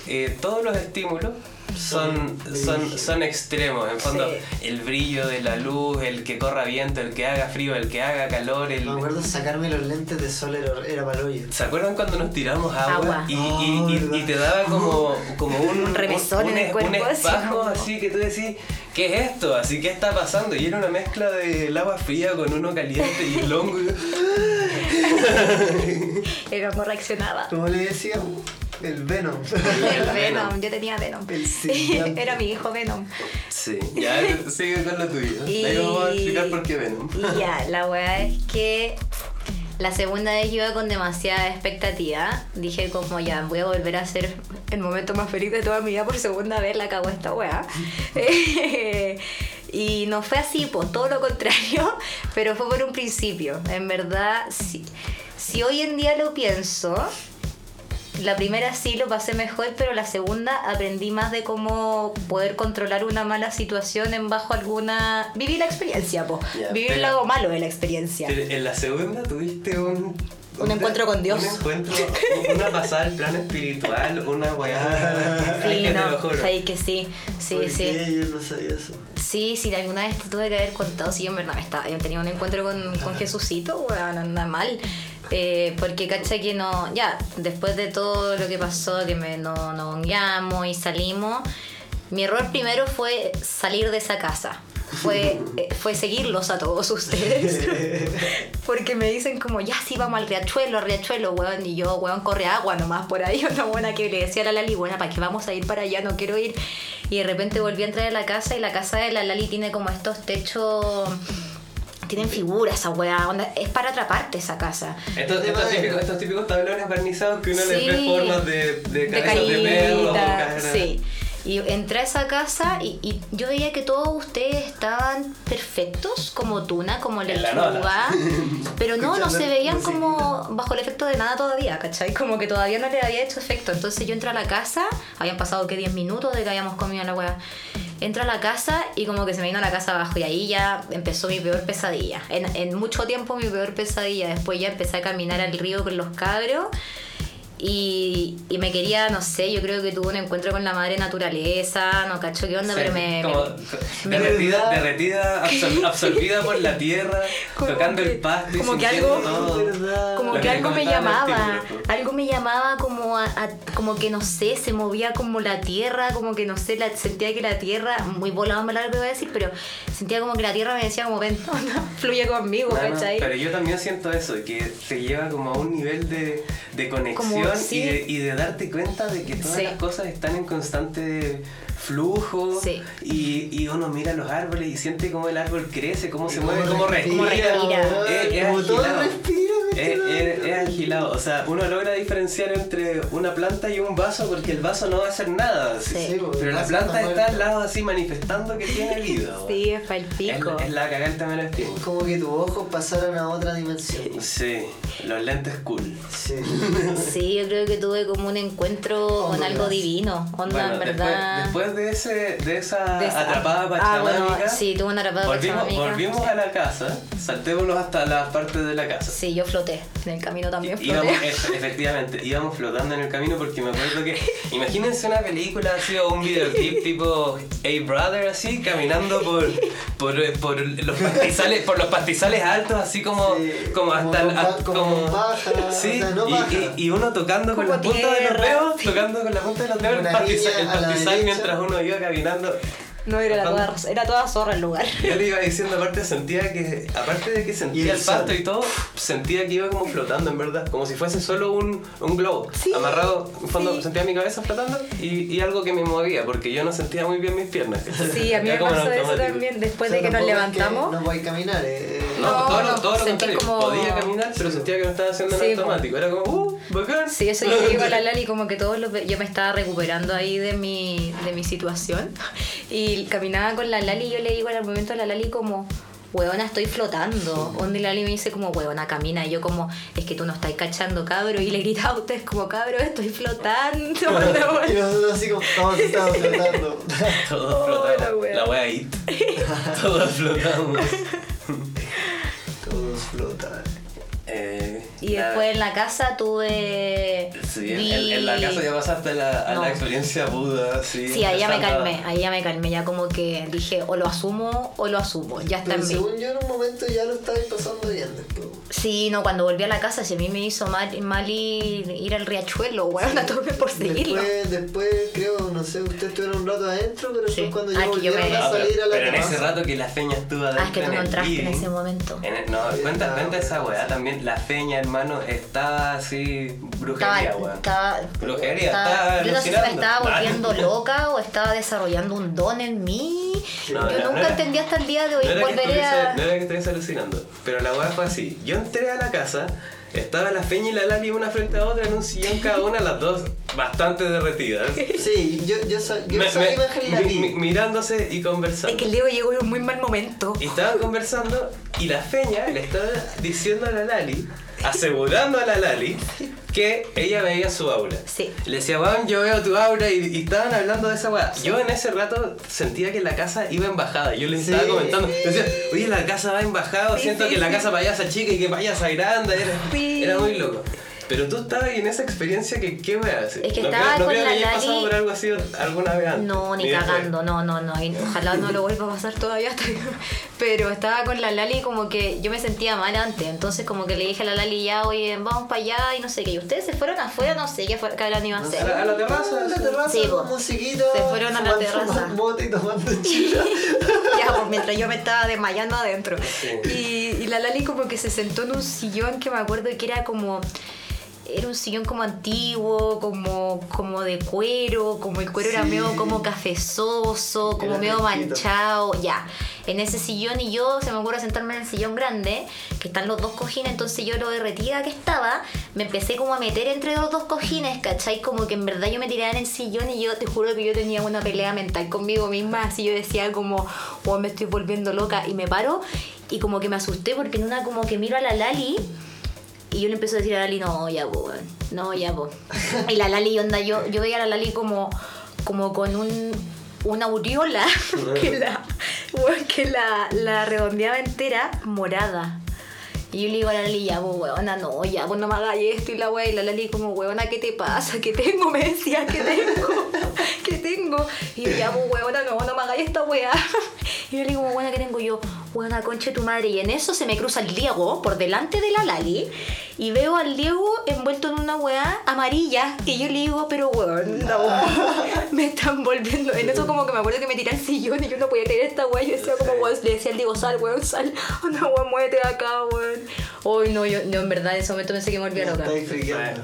eh, todos los estímulos son, son, son extremos. En fondo,
Sí.
el brillo de la luz, el que corra viento, el que haga frío, el que haga calor. El...
Me acuerdo sacarme los lentes de sol era, era para el hoyo.
¿Se acuerdan cuando nos tiramos agua,
Agua.
Y,
Oh,
y- y-
verdad.
y te daba como, como un,
Un remesón en el cuerpo,
un
así
espajo así que tú decís, ¿qué es esto? Así, ¿qué está pasando? Y era una mezcla del agua fría con uno caliente y el hongo. (laughs)
Era como reaccionaba.
Como le decíamos, el Venom. (laughs)
El Venom, yo tenía Venom.
El. (laughs)
Era mi hijo Venom.
Sí, (laughs) ya sigue con lo tuyo.
Y-
Ahí vamos a explicar por qué Venom.
Y ya, la weá es que la segunda vez yo iba con demasiada expectativa. Dije como ya, voy a volver a ser el momento más feliz de toda mi vida por segunda vez, la cago esta weá. y no fue así, pues todo lo contrario, pero fue por un principio. En verdad, si, si hoy en día lo pienso, la primera sí lo pasé mejor, pero la segunda aprendí más de cómo poder controlar una mala situación en bajo alguna... Viví la experiencia, po. Viví el
pero-
lado malo de la experiencia.
Pero En la segunda tuviste un...
Un encuentro con Dios.
Un encuentro, una pasada al plano espiritual, una weá. (laughs)
Sí,
que te lo juro.
que sí, sí,
¿Por
sí.
qué? Yo no sabía eso.
Sí, sí, alguna vez te tuve que haber contado, sí, en verdad, me estaba, yo tenía un encuentro con, con Jesucito, weón, anda mal. Eh, porque cacha que no, ya, después de todo lo que pasó, que me, no, no guiamos y salimos, mi error primero fue salir de esa casa. Fue, (laughs) eh, fue seguirlos a todos ustedes. (laughs) Porque me dicen como, ya sí, vamos al riachuelo, al riachuelo, weón. Y yo, weón, corre agua nomás por ahí. (laughs) Una buena que le decía a la Lali, buena, ¿para qué vamos a ir para allá? No quiero ir. Y de repente volví a entrar a la casa y la casa de la Lali tiene como estos techos... Tienen figuras esa weá, onda, es para atraparte esa casa.
Estos, típicos, estos típicos tablones barnizados que uno les ve
Sí.
formas de, de
de
cabezas de perro,
caída,
caras.
sí. Y entré a esa casa y, y yo veía que todos ustedes estaban perfectos, como tuna, como lechuga. (laughs) Pero no, no se veían como bajo el efecto de nada todavía, ¿cachai? Como que todavía no le había hecho efecto. Entonces yo entré a la casa, habían pasado que 10 minutos de que habíamos comido la weá. Entro a la casa y como que se me vino la casa abajo y ahí ya empezó mi peor pesadilla. En, en mucho tiempo mi peor pesadilla. Después ya empecé a caminar al río con los cabros y, y me quería, no sé, yo creo que tuve un encuentro con la madre naturaleza, no cacho qué onda,
Sí,
pero me...
como
me-
derretida,
¿Verdad? (laughs)
derretida absor- absorbida por la tierra, (laughs) tocando
que-
el pasto
como que algo- como
Lo
que algo me llamaba, algo me llamaba como a, a- como que no sé, se movía como la tierra, como que no sé, la, sentía que la tierra, muy volado me largo iba a decir, pero sentía como que la tierra me decía como ven, (laughs) fluye conmigo,
No, no,
¿cachai?
pero yo también siento eso, que te lleva como a un nivel de, de conexión
Como, sí.
y, de, y de darte cuenta de que todas
Sí.
las cosas están en constante flujo
Sí.
y, y uno mira los árboles y siente cómo el árbol crece, cómo se mueve, cómo
respira.
Es, agilado. o sea, uno logra diferenciar entre una planta y un vaso porque el vaso no va a hacer nada.
Sí.
Sí, porque
Pero la planta está al lado así manifestando que tiene (laughs) vida.
Sí, es para el
Es,
pico.
es la cagada también.
Es como que tus ojos pasaron a otra dimensión.
Sí, los lentes cool.
Sí.
Sí, yo creo que tuve como un encuentro con algo divino, onda
Bueno,
en
después,
verdad.
después de, ese, de esa
de esa-
atrapada
Ah, bueno,
pachamámica,
sí, tuve una atrapada
volvimos, volvimos a la casa, saltémonos hasta las partes de la casa.
Sí, yo floté. En el camino también floté.
Íbamos, (laughs) efe- efectivamente, íbamos flotando en el camino porque me acuerdo que, imagínense una película así o un videoclip tipo A Brother así, caminando por, por, por los pastizales, por los pastizales altos así como,
Sí,
como hasta
como paja,
sí,
o sea, no
y,
paja.
y- y uno tocando con la punta de los dedos,
sí.
tocando con la punta de los dedos el pastizal, el pastizal mientras uno iba caminando.
No, era toda, era toda zorra el lugar. (laughs)
Yo le iba diciendo, aparte sentía que, aparte de que
Y
sentía
el
el pasto y todo, sentía que iba como flotando en verdad, como si fuese solo un, un globo
Sí,
amarrado, en fondo
sí.
sentía mi cabeza flotando y, y algo que me movía, porque yo no sentía muy bien mis piernas.
Sí, a mí me pasó eso también. Después
O sea,
de que nos
tampoco es que
levantamos.
No voy a caminar, eh. eh.
No,
No,
todo, lo-
no,
todo lo
sentí
contrario.
como-
Podía caminar, pero sentía que lo estaba haciendo en
Sí,
automático. Era como, uh, bacán.
Sí, eso yo le digo a la (laughs) Lali, como que todos los yo me estaba recuperando ahí de mi, de mi situación. (laughs) Y caminaba con la Lali y yo le digo al momento a la Lali como, huevona, estoy flotando. Donde la Lali me dice como, huevona, camina. Y yo como, es que tú no estás cachando, cabro. Y le gritaba a ustedes como, cabro, estoy flotando.
Y nosotros así como, todos estamos flotando. (laughs)
Todos
Oh,
flotamos.
la wea.
It. (laughs) Todos flotamos.
Y
la-
después en la casa tuve...
Sí, en,
vi-
en la casa ya pasaste la, a
No.
la experiencia Buda, sí.
Sí, ahí ya me calmé, ahí ya me calmé, ya como que dije, o lo asumo o lo asumo, ya está
Pero
en mí.
según yo en un momento ya lo estabais pasando bien después.
Sí, no, cuando volví a la casa, si a mí me hizo mal, mal ir, ir al riachuelo, weón, a todos por seguirlo.
Después, después creo, no sé, ustedes estuvieron un rato adentro, pero
Sí.
cuando
Ah, yo
volvieron
me-
a
Ah, pero,
salir a la
pero en ese rato que la feña estuvo adentro
Ah, es que tú
en
no
el
entraste en ese momento.
en el- no,
Sí,
cuenta,
estaba
cuenta esa weá también. La feña, hermano, estaba así.
Estaba,
Brujería, weón.
estaba,
Brujería,
estaba-
estaba
yo no sé si me estaba volviendo loca o estaba desarrollando un don en mí.
No,
yo
no,
nunca entendí hasta el día de hoy.
No era, que
Volveré
estuviese-
a.
no era que estuviese alucinando, pero la weá fue así. Yo entré a la casa, estaba la Feña y la Lali una frente a otra en un sillón cada una, las dos bastante derretidas. (laughs)
Sí, yo, yo, sa- yo
Me-
esa
me-
imagen la
mi- mirándose y conversando.
Es que el Diego llegó en un muy mal momento.
Y estaban conversando y la Feña le estaba diciendo a la Lali, asegurando a la Lali, que ella veía su aura.
Sí.
Le decía, weón, yo veo tu aura y, y estaban hablando de esa weá. Yo en ese rato sentía que la casa iba en bajada. Yo
Sí.
estaba comentando, decía, oye, la casa va en bajada,
Sí,
siento que la casa se chica y que se agranda. Era, era muy loco. Pero tú estabas ahí en esa experiencia que, ¿qué weá hacer?
Es que
no
estaba
creo, no
con
creo
la
que
Lali-
pasado por algo así alguna vez antes.
No, ni
después.
cagando, no, no, no. y Ojalá no lo vuelva a pasar todavía. hasta que- Pero estaba con la Lali como que yo me sentía mal antes. Entonces como que le dije a la Lali ya, oye, vamos para allá y no sé qué. Y ustedes se fueron afuera, no sé qué fue- qué habrán ido a
No
hacer.
a la terraza.
a la terraza
Sí,
musiquita.
Se fueron a la terraza.
mota y tomando (laughs)
ya, pues mientras yo me estaba desmayando adentro.
Sí.
Y, y la Lali como que se sentó en un sillón que me acuerdo que era como... era un sillón como antiguo, como, como de cuero, como el cuero era
Sí.
medio como cafezoso, como
Era
medio manchado, ya. En ese sillón y yo se me ocurre sentarme en el sillón grande, que están los dos cojines, entonces yo lo derretida que estaba, me empecé como a meter entre los dos cojines, ¿cachai? Como que en verdad yo me tiraba en el sillón y yo te juro que yo tenía una pelea mental conmigo misma, así yo decía como, oh, me estoy volviendo loca y me paro y como que me asusté porque en una como que miro a la Lali y yo le empiezo a decir a Lali, no, ya, po, no, ya, po. (laughs) Y la Lali, onda, yo, yo veía a la Lali como, como con un, una aureola (laughs) que la, que la, la redondeaba entera morada. Y yo le digo a la Lali, ya, pues, weona, no, ya, pues no me hagas esto. Y la wea, y la Lali como, weona, ¿qué te pasa? ¿Qué tengo? Me decía, ¿qué tengo? (laughs) ¿Qué tengo? Y yo, ya, pues, weona, no, no me hagas esta wea. Y yo le digo, weona, ¿qué tengo yo? Weona, conche tu madre. Y en eso se me cruza el Diego por delante de la Lali. Y veo al Diego envuelto en una wea amarilla. Y yo le digo, pero weón, no, (laughs) me están volviendo. En eso como que me acuerdo que me tiré al sillón y yo no podía creer esta wea. Yo decía como, weón, le decía al Diego, sal, weón, sal. (laughs) Una weón, muévete de acá, weón. Hoy no, yo no, en verdad en ese momento pensé que me volvía loca.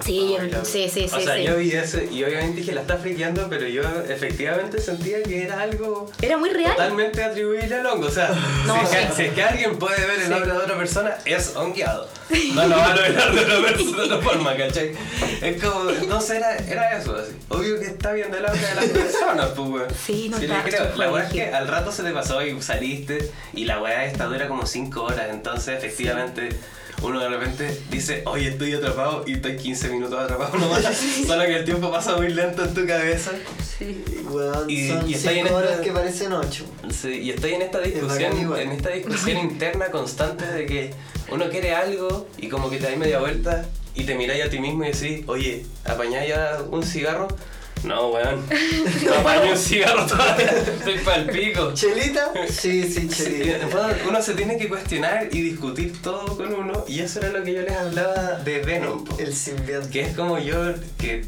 Sí,
Ay, loco.
sí, sí,
O
sí,
sea,
sí.
yo vi eso y obviamente dije, la está friqueando, pero yo efectivamente sentía que era algo
Era muy real.
totalmente atribuible al hongo. O sea,
No,
si, es que,
sí.
si es que alguien puede ver el obra de otra persona, es hongueado. No lo va a lograr de otra persona de otra forma, ¿cachai? Es como, entonces era, era eso, así. Obvio que está viendo el obra de las personas, pues, weón.
Sí, no
le
está-
creo. La weá es que al rato se te pasó y saliste y la weá esta dura como 5 horas, entonces efectivamente uno de repente dice, oye, estoy atrapado y estoy 15 minutos atrapado nomás, (laughs) solo que el tiempo pasa muy lento en tu cabeza.
Sí.
Weón,
Y-
son
y está ahí en
5 horas
esta-
que parecen 8.
Sí, y estoy en esta discusión, en esta discusión (laughs) interna constante de que uno quiere algo y como que te das media vuelta y te miráis a ti mismo y decís, oye, ¿apañáis ya un cigarro? No, weón. No apaño un cigarro todavía. Estoy pa'l pico.
¿Chelita? Sí, sí, chelita.
uno se tiene que cuestionar y discutir todo con uno y eso era lo que yo les hablaba de Venom. po.
El simbionte.
Que es como yo, que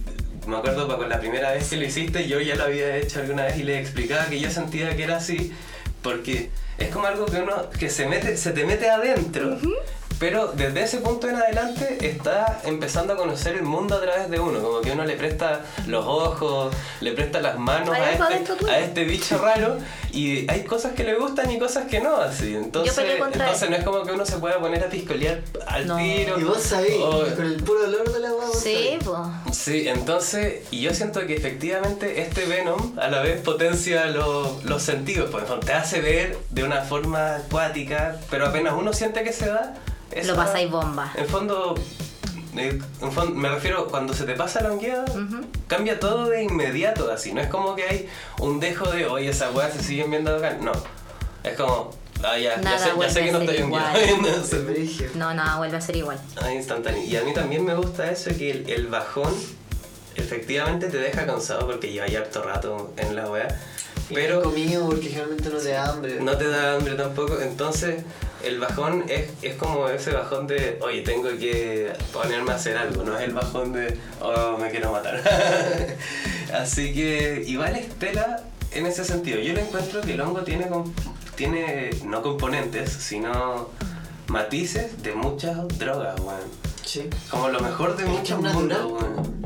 me acuerdo pa- con la primera vez que lo hiciste, yo ya lo había hecho alguna vez y le explicaba que yo sentía que era así, porque es como algo que uno, que se, mete, se te mete adentro, pero desde ese punto en adelante está empezando a conocer el mundo a través de uno, como que uno le presta los ojos, le presta las manos a este, a este bicho raro y hay cosas que le gustan y cosas que no, así. Entonces, entonces no es como que uno se pueda poner a piscolear al
No.
tiro.
Y vos sabés,
o-
con el puro olor de la agua, vos
Sí, pues.
Sí, entonces, y yo siento que efectivamente este Venom a la vez potencia lo- los sentidos, pues te hace ver de una forma acuática, pero apenas uno siente que se da,
Lo pasáis bomba.
En fondo, eh, en fondo, me refiero, cuando se te pasa la hongueada, cambia todo de inmediato, así, no es como que hay un dejo de, oye, esa weá se siguen viendo acá, no, es como, ah, ya, ya
Nada
sé, ya
vuelve
sé que no estoy hongueado. (laughs) No
no, vuelve a ser igual.
Ah, instantáneo. Y a mí también me gusta eso, que el, el bajón efectivamente te deja cansado porque lleva ya harto rato en la weá. Pero
comido porque generalmente no te da hambre.
no te da hambre tampoco. Entonces, el bajón es, es como ese bajón de, oye, tengo que ponerme a hacer algo. No es el bajón de, oh, me quiero matar. (laughs) Así que, igual es tela en ese sentido. Yo le encuentro que el hongo tiene, tiene no componentes, sino matices de muchas drogas, weón.
Sí.
Como lo mejor de
natural.
mundos, weón.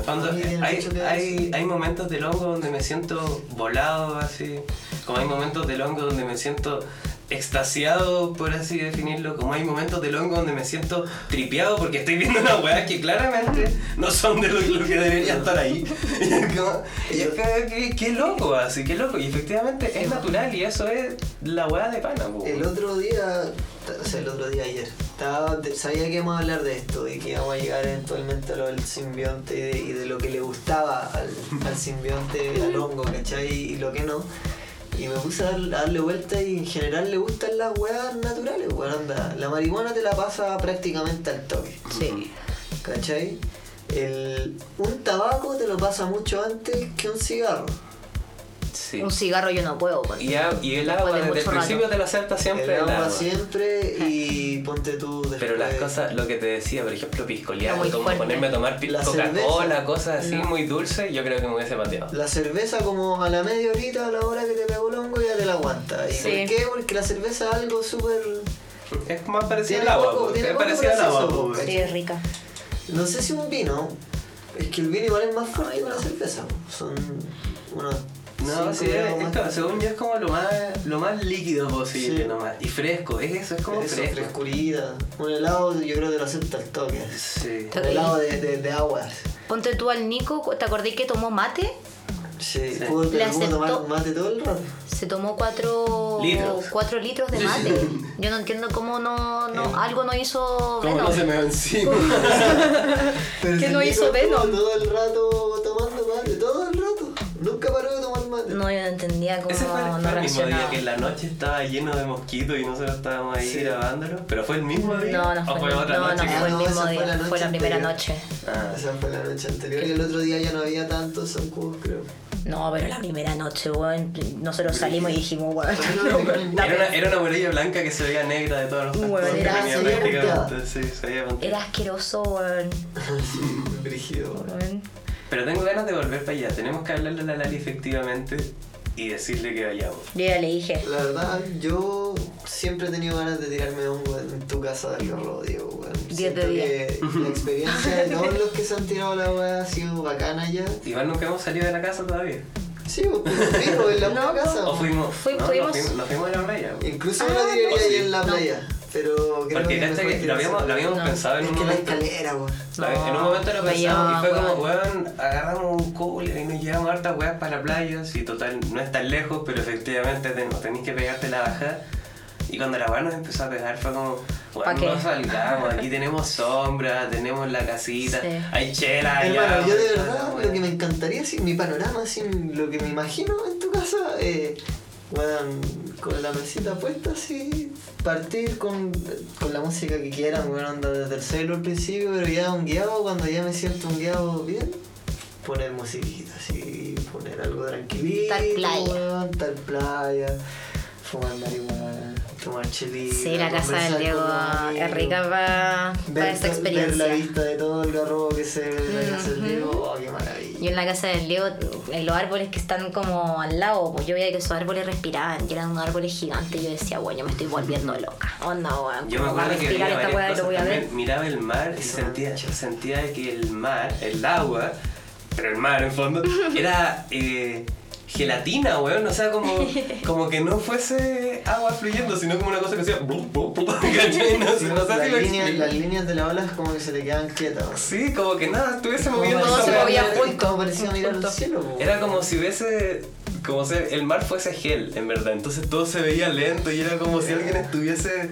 Fondo, hay, hay, hay momentos del hongo donde me siento volado, así. Como hay momentos del hongo donde me siento extasiado, por así definirlo. Como hay momentos del hongo donde me siento tripeado porque estoy viendo una weá que claramente no son de lo, lo que debería estar ahí. (laughs) Y es como, y es que- qué loco, así, qué loco. Y efectivamente es natural y eso es la weá de pana.
El otro día, o sea, el otro día ayer, estaba, sabía que íbamos a hablar de esto, de que íbamos a llegar eventualmente a lo del simbionte y de, y de lo que le gustaba al, al simbionte, al hongo, ¿cachai? Y lo que no. Y me puse a, dar- a darle vuelta y en general le gustan las weas naturales, weón. anda. La marihuana te la pasa prácticamente al toque,
Sí.
¿cachai? El, un tabaco te lo pasa mucho antes que un cigarro.
Sí.
Un cigarro yo no puedo. con-
Y, a- y el agua,
de
desde el
mucho rato.
principio te lo acepta siempre
el
el
agua
agua.
siempre y ponte tú después. (laughs)
Pero las cosas, lo que te decía, por ejemplo, piscolear, como
fuerte.
ponerme a tomar Coca-Cola, cosas así
No.
muy dulces, yo creo que me hubiese pateado.
La cerveza como a la media horita, a la hora que te pegó el hongo ya te la aguanta. ¿Y
Sí.
por qué? Porque la cerveza es algo súper...
Es más parecido
Tiene
al agua,
poco-
es
poco
parecido al agua. po.
Sí, es rica.
No sé si un vino. Es que el vino igual es más fuerte que la cerveza. Son unos.
No, sí, es, como- según yo es como lo más, lo más líquido posible
Sí.
nomás. Y fresco, es eso, es como
Eso,
fresco.
frescurita. Un helado yo creo que lo acepta el toque.
Sí.
Un helado de, de, de aguas.
Ponte tú al Nico, ¿te acordás que tomó mate?
Sí,
Sí.
pudo
Le aceptó.
tomar mate todo el rato.
Se tomó cuatro
Litros.
cuatro litros de mate. (laughs) Yo no entiendo cómo no, no algo no hizo Venom.
no se me encima. (laughs)
¿Qué no hizo Venom?
Todo el rato
No, yo no entendía cómo
Ese fue,
no
fue el mismo día que en la noche estaba lleno de mosquitos y nosotros estábamos ahí
Sí.
grabándolo. ¿Pero fue el mismo día?
No, no
¿O
fue,
fue
el-
otra
no,
noche?
no fue el
no,
mismo
fue
día,
la
fue la primera
anterior.
noche.
Ah.
Esa fue la noche anterior y el otro día ya no había tantos zancudos, creo.
No, pero la primera noche, weón, nosotros salimos y dijimos, weón, (laughs)
no,
no,
no,
weón,
Era una, era una botella blanca que se veía negra de todos los que
era-
prácticamente. Sí, se veía punteada.
Era asqueroso, weón. (laughs)
Brígido.
weón.
Pero tengo ganas de volver para allá. Tenemos que hablarle a la Lali efectivamente y decirle que vayamos.
Yo ya le dije.
La verdad, yo siempre he tenido ganas de tirarme un weón en tu casa del Garro, Diego, weón.
Diez de
Siento
diez.
que la experiencia de todos los que se han tirado la weá ha sido bacana ya.
Igual nunca hemos salido de la casa todavía.
Sí, pues, fijo, en la
No,
casa.
O fuimos.
Fui-
no,
fuimos-
Nos, fuimos nos fuimos a la playa.
Incluso
Ah,
me lo tiraría
no,
ahí
sí.
en la
No.
Pero creo
Porque
que mejor
que lo habíamos, lo habíamos
No.
pensado en
Es
un
que la
momento.
escalera, weón.
La- en un momento lo pensamos y fue como,
weón.
agarramos un cooler y nos llevamos hartas weas para la playa. Sí, total, no es tan lejos, pero efectivamente ten- tenéis que pegarte la bajada. Y cuando la weá nos empezó a pegar fue como,
¿Pa
weón,
qué?
no salgamos, aquí tenemos sombra, tenemos la casita,
Sí.
hay chela allá.
Hermano, yo de verdad lo que me encantaría, así, mi panorama, así, lo que me imagino en tu casa, eh, weón, con la mesita puesta así, partir con, con la música que quieran, weón, onda desde el celo al principio, pero ya un guiado, cuando ya me siento un guiado bien, poner musiquita así, poner algo tranquilito,
Tal playa.
tal playa, fumar marihuana, tomar chelita.
Sí, la casa del Diego es rica para
Ver,
esa
ver
experiencia.
la vista de todo el garrobo que se ve en la casa del. Diego, oh, qué maravilla.
Yo en la casa del Leo, en los árboles que están como al lado, pues yo veía que esos árboles respiraban, y eran unos árboles gigantes, y yo decía, bueno, yo me estoy volviendo loca. Oh no, weón,
Yo me
¿cómo va a
acuerdo que
esta y lo
cosas
voy a ver?
Miraba el mar y sentía, sentía que el mar, el agua, pero el mar en fondo, (laughs) era eh, gelatina, weón. O sea, como, (laughs) como que no fuese agua fluyendo, sino como una cosa que (laughs) hacía. No, no
las, líneas,
explico.
las líneas de la ola como que se te quedan quietas. weón.
Sí, como que nada, estuviese
Como
moviendo.
Todo se movía
weá.
junto.
Como parecía mirar al cielo.
Era como si hubiese. Como si el mar fuese gel, en verdad. Entonces todo se veía lento y era como si alguien estuviese.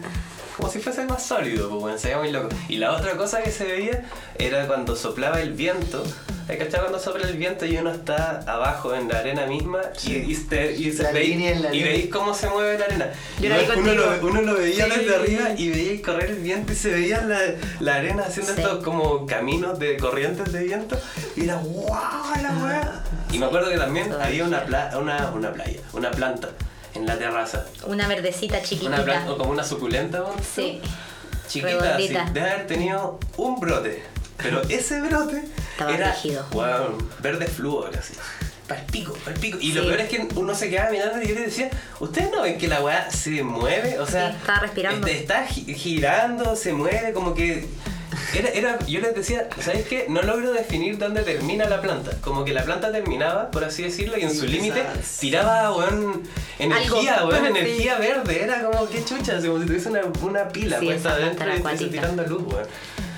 Como si fuese más sólido, pues bueno, se veía muy loco. Y la otra cosa que se veía era cuando soplaba el viento. ¿Hay cachado cuando sopla el viento y uno está abajo en la arena misma y, y, te- y se
La
veis,
línea en la
y
línea.
veis cómo se mueve la arena?
Yo
uno, lo, uno lo veía
Sí.
desde arriba y veía correr el viento y se veía la, la arena haciendo
Sí.
estos como caminos de corrientes de viento y era ¡guau! la weá. Y me acuerdo que también
Todavía.
había una, pla- una, una playa, una planta en la terraza.
Una verdecita
Una
chiquitita.
planta, o como una suculenta, ¿no?
Sí.
chiquita, así,
redondita.
de haber tenido un brote. Pero ese brote
Estaba
era
rígido.
wow, verde flúor, así. Pal pico, pal pico. Y lo peor es que uno se quedaba mirando y yo le decía, ¿ustedes no ven que la weá se mueve? O sea,
Sí, respirando.
este, está gi- girando, se mueve, como que. Era, era, yo les decía, ¿sabes qué? No logro definir dónde termina la planta. Como que la planta terminaba, por así decirlo, y en su límite tiraba, weón, energía, weón, energía verde. Era como, qué chucha, como si tuviese una, una pila
Sí,
puesta adentro y tirando luz, weón.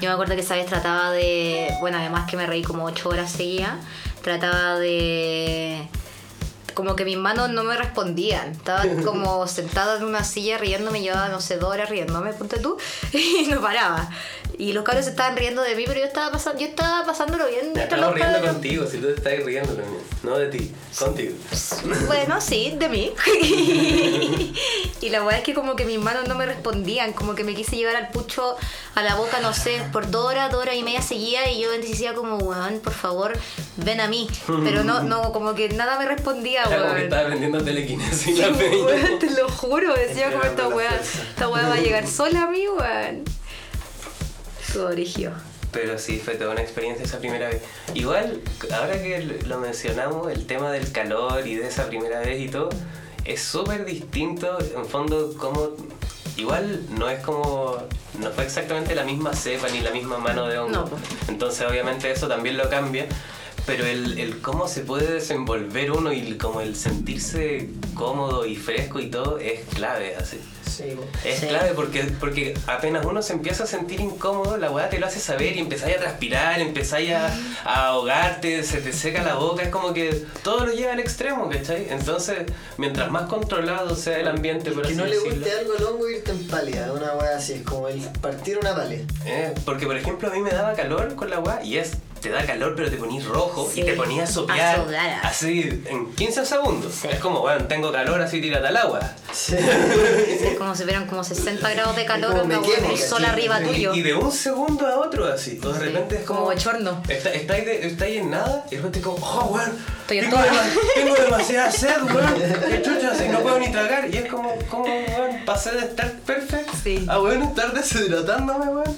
Yo me acuerdo que esa vez trataba de. Bueno, además que me reí como ocho horas seguidas. Trataba de. Como que mis manos no me respondían. Estaba como (laughs) sentada en una silla riéndome. Llevaba, no sé, dos horas riéndome, ponte tú. (laughs) Y no paraba. Y los cabros se estaban riendo de mí, pero yo estaba, pasando, yo estaba pasándolo bien.
Estaba
los
riendo
cabros-
contigo, si tú te estás riendo también. No de ti, contigo.
Bueno, sí, de mí. (laughs) y la verdad es que como que mis manos no me respondían, como que me quise llevar al pucho a la boca, no sé, por dos horas, dos horas y media seguía y yo decía como, weón, por favor, ven a mí. Pero no, no, como que nada me respondía,
Era como que estaba aprendiendo telequinesis
Sí,
la
weón, te lo juro, decía como esta weá, esta weá va a llegar sola a mí, weón. Todo origio.
Pero sí, fue toda una experiencia esa primera vez. Igual, ahora que lo mencionamos, el tema del calor y de esa primera vez y todo, es súper distinto, en fondo, como... igual no es como. No fue exactamente la misma cepa ni la misma mano de hongo.
No.
Entonces, obviamente, eso también lo cambia. Pero el, el cómo se puede desenvolver uno y como el sentirse cómodo y fresco y todo es clave, así.
Sí.
Es
Sí.
clave porque, porque apenas uno se empieza a sentir incómodo, la weá te lo hace saber y empezáis a transpirar, empezáis a, a ahogarte, se te seca la boca, es como que todo lo lleva al extremo, ¿cachai? Entonces, mientras más controlado sea el ambiente, por
Que
así
no le
decirlo,
guste algo al hongo irte en pálida, una weá así, es como el partir una pálida.
eh, porque por ejemplo a mí me daba calor con la weá y es, te da calor pero te ponís rojo
Sí,
y te ponías a
a
sopear
sudar.
así en 15 segundos.
Sí.
Es como, bueno, tengo calor, así tírate al agua.
Sí. (laughs)
Es como si fueran como 60 grados de calor,
Como
una el sol arriba tuyo.
Y, de un segundo a otro así. O de repente es como.
como bochorno.
Está, estáis, de- estáis en nada y de repente como, oh, weón. Tengo demasiada (laughs) sed, weón. Qué chucha, así no puedo ni tragar. Y es como, como, weón, pasé de estar perfecto
Sí.
a, weón, estar deshidratándome, weón.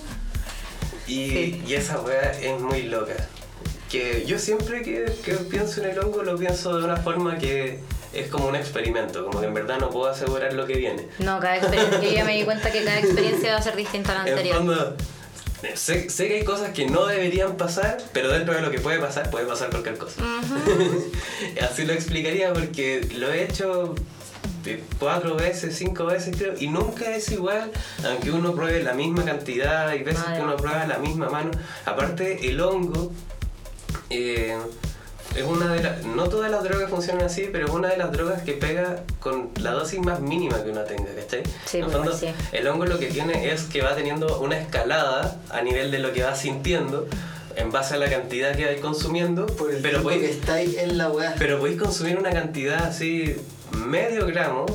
Y,
Sí.
y esa weá es muy loca. Que yo siempre que, que pienso en el hongo lo pienso de una forma que es como un experimento, como que en verdad no puedo asegurar lo que viene.
No, cada experiencia, yo ya me di cuenta que cada experiencia va a ser distinta a la (laughs)
En
anterior.
fondo, sé, sé que hay cosas que no deberían pasar, pero dentro de lo que puede pasar, puede pasar cualquier cosa. (laughs) Así lo explicaría porque lo he hecho cuatro veces, cinco veces creo, y nunca es igual, aunque uno pruebe la misma cantidad, hay veces que uno prueba la misma mano. Aparte, el hongo eh, es una de las. No todas las drogas funcionan así, pero es una de las drogas que pega con la dosis más mínima que uno tenga, ¿cachai?
Sí,
En
pues,
fondo,
sí.
el hongo lo que tiene es que va teniendo una escalada a nivel de lo que va sintiendo en base a la cantidad que vais consumiendo,
Por el
pero
que estáis en la weá.
pero podéis consumir una cantidad así, medio gramo,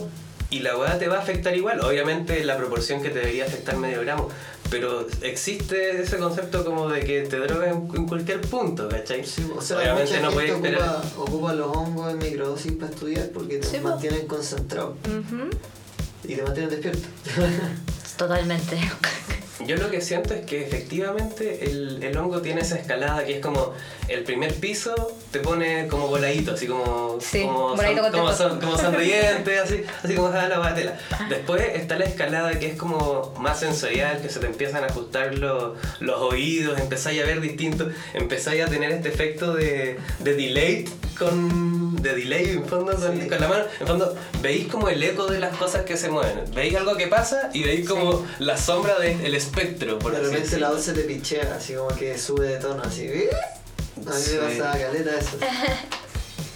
y la weá te va a afectar igual, obviamente en la proporción que te debería afectar medio gramo, pero existe ese concepto como de que te drogas en, en cualquier punto, ¿cachai?
Sí, o sea,
obviamente
mucha
no
gente
esperar.
ocupa, ocupa los hongos en microdosis para estudiar porque te
Sí, po.
mantienen concentrado y te mantienen despierto. (laughs)
Totalmente.
Yo lo que siento es que efectivamente el, el hongo tiene esa escalada que es como el primer piso te pone como voladito, así como,
Sí,
como, son- como, son- como sonriente, así, así como jala la batela. Después está la escalada que es como más sensorial, que se te empiezan a ajustar los, los oídos, empezáis a ver distinto, empezáis a tener este efecto de, de delay con de delay en fondo con,
Sí.
con la mano. En fondo, veis como el eco de las cosas que se mueven. Veis algo que pasa y veis como la sombra del espectro, por
de repente la voz se te pichea, así como que sube de tono, así. ¿eh? A mí
Sí.
me pasaba caleta eso.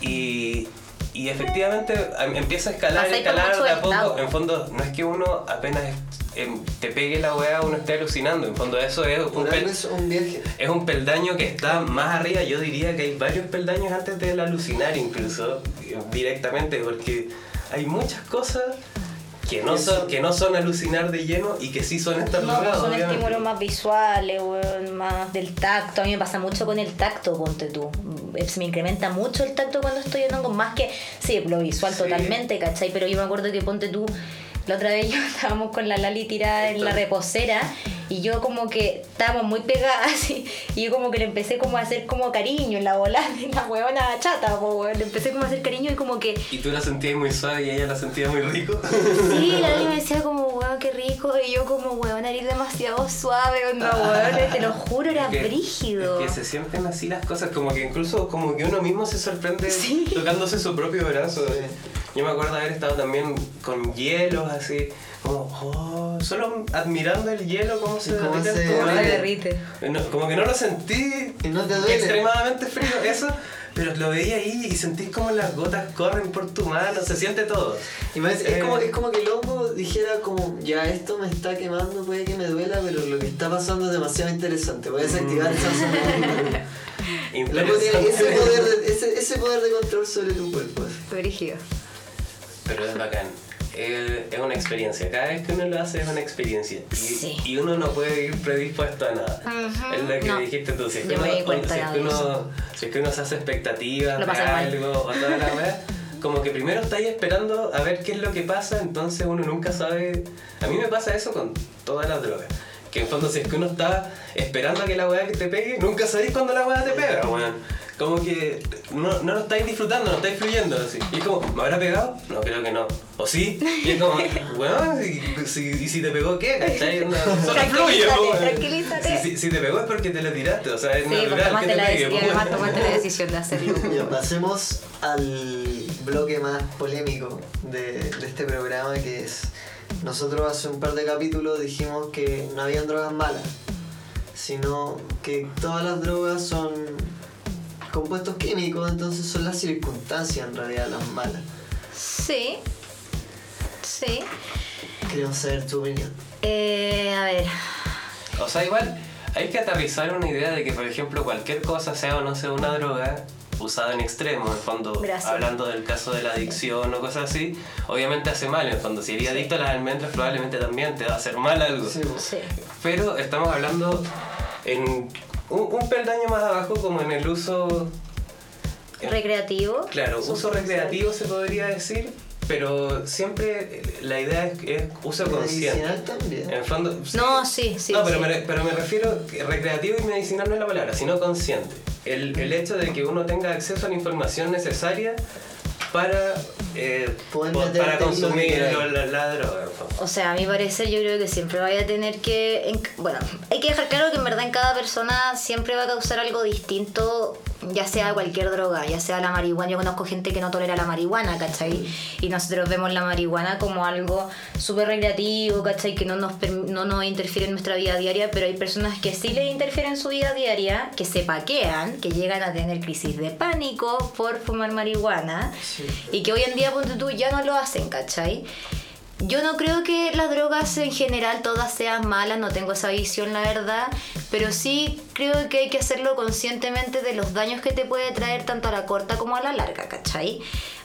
Y, y efectivamente em- empieza a escalar,
Pasáis
escalar de a poco. En fondo, no es que uno apenas te pegue la weá, uno esté alucinando. En fondo, eso es un,
es un viaje.
es un peldaño que está más arriba. Yo diría que hay varios peldaños antes del alucinar, incluso eh, directamente, porque hay muchas cosas que no son, que no son alucinar de lleno y que sí son estar
No, pues son
obviamente.
estímulos más visuales, más del tacto. A mí me pasa mucho con el tacto, ponte tú. Eh, Se me incrementa mucho el tacto cuando estoy en hongo, más que, sí, lo visual
Sí.
totalmente, ¿cachai? Pero yo me acuerdo que ponte tú, la otra vez yo (laughs) estábamos con la Lali tirada en la reposera y yo como que estábamos muy pegadas (laughs) y, y yo como que le empecé como a hacer como cariño en la volada (laughs) de la huevona chata, weón. Le empecé como a hacer cariño y como que
Y tú la sentías muy suave y ella la sentía muy rico.
Sí, la Lali me decía como, weón, qué rico. Y yo como, weón, eres demasiado suave, weón. Te lo juro, era
Es que-
brígido.
es que se sienten así las cosas, como que incluso como que uno mismo se sorprende
Sí.
tocándose su propio brazo. eh. Yo me acuerdo haber estado también con hielos así, como, oh, solo admirando el hielo, cómo se
cómo
derrite en
se
tu
Como derrite.
No, como que no lo sentí
Y no te duele.
extremadamente frío, eso, pero lo veía ahí y sentís como las gotas corren por tu mano, se siente todo.
Y más,
Eh,
es, como, es como que el hongo dijera como, ya esto me está quemando, puede que me duela, pero lo que está pasando es demasiado interesante. Voy a desactivar esa (laughs) zona. Ese poder, de, ese, ese poder de control sobre tu cuerpo.
Brígido.
Pero es bacán. Eh, es una experiencia. Cada vez que uno lo hace es una experiencia. Y,
Sí.
y uno no puede ir predispuesto a nada. Es lo que
No.
dijiste tú. Si es que, uno, si es que uno,
eso.
si es que uno se hace expectativas de algo o toda la wea, como que primero estáis esperando a ver qué es lo que pasa, entonces uno nunca sabe. A mí me pasa eso con todas las drogas. Que en fondo si es que uno está esperando a que la weá que te pegue, nunca sabéis cuándo la weá te pega, weón. como que no, no lo estáis disfrutando, no estáis fluyendo así. Y es como, ¿me habrá pegado? No, creo que no. ¿O sí? Y es como, (laughs) bueno, ¿y si, y si te pegó qué? ¿Cachai? No, solo fluye.
Tranquilízate,
po, weón.
tranquilízate.
Si, si, si te pegó es porque te lo tiraste, o sea, es
Sí,
natural que te
la,
pegue.
además
weón.
tomaste la decisión de hacerlo. (laughs)
Ya, pasemos al bloque más polémico de, de este programa que es nosotros hace un par de capítulos dijimos que no habían drogas malas sino que todas las drogas son compuestos químicos entonces son las circunstancias en realidad las malas
Sí. Sí.
queremos saber tu opinión
Eh, a ver.
O sea, igual hay que aterrizar una idea de que, por ejemplo, cualquier cosa, sea o no sea una droga, usada en extremo, en fondo,
Gracias.
hablando del caso de la adicción o cosas así, obviamente hace mal. En fondo, si eres adicto a las almendras, probablemente también te va a hacer mal algo.
Sí.
Sí.
Pero estamos hablando en un, un peldaño más abajo, como en el uso.
Recreativo.
Claro, uso recreativo se podría decir, pero siempre la idea es, es uso consciente.
medicinal también
En el fondo.
No, sí, sí.
no, pero,
sí.
me, re- pero me refiero recreativo y medicinal no es la palabra, sino consciente. El, el hecho de que uno tenga acceso a la información necesaria para, eh, para consumir la, la droga.
O sea, a mi parecer yo creo que siempre vaya a tener que... en- bueno, hay que dejar claro que en verdad en cada persona siempre va a causar algo distinto, ya sea cualquier droga, ya sea la marihuana. Yo conozco gente que no tolera la marihuana, ¿cachai? Y nosotros vemos la marihuana como algo súper recreativo, ¿cachai? Que no nos, no nos interfiere en nuestra vida diaria, pero hay personas que sí le interfieren en su vida diaria, que se paquean, que llegan a tener crisis de pánico por fumar marihuana
Sí.
y que hoy en día, ponte tú, ya no lo hacen, ¿cachai? Yo no creo que las drogas en general todas sean malas, no tengo esa visión, la verdad, pero sí creo que hay que hacerlo conscientemente de los daños que te puede traer tanto a la corta como a la larga, ¿cachai?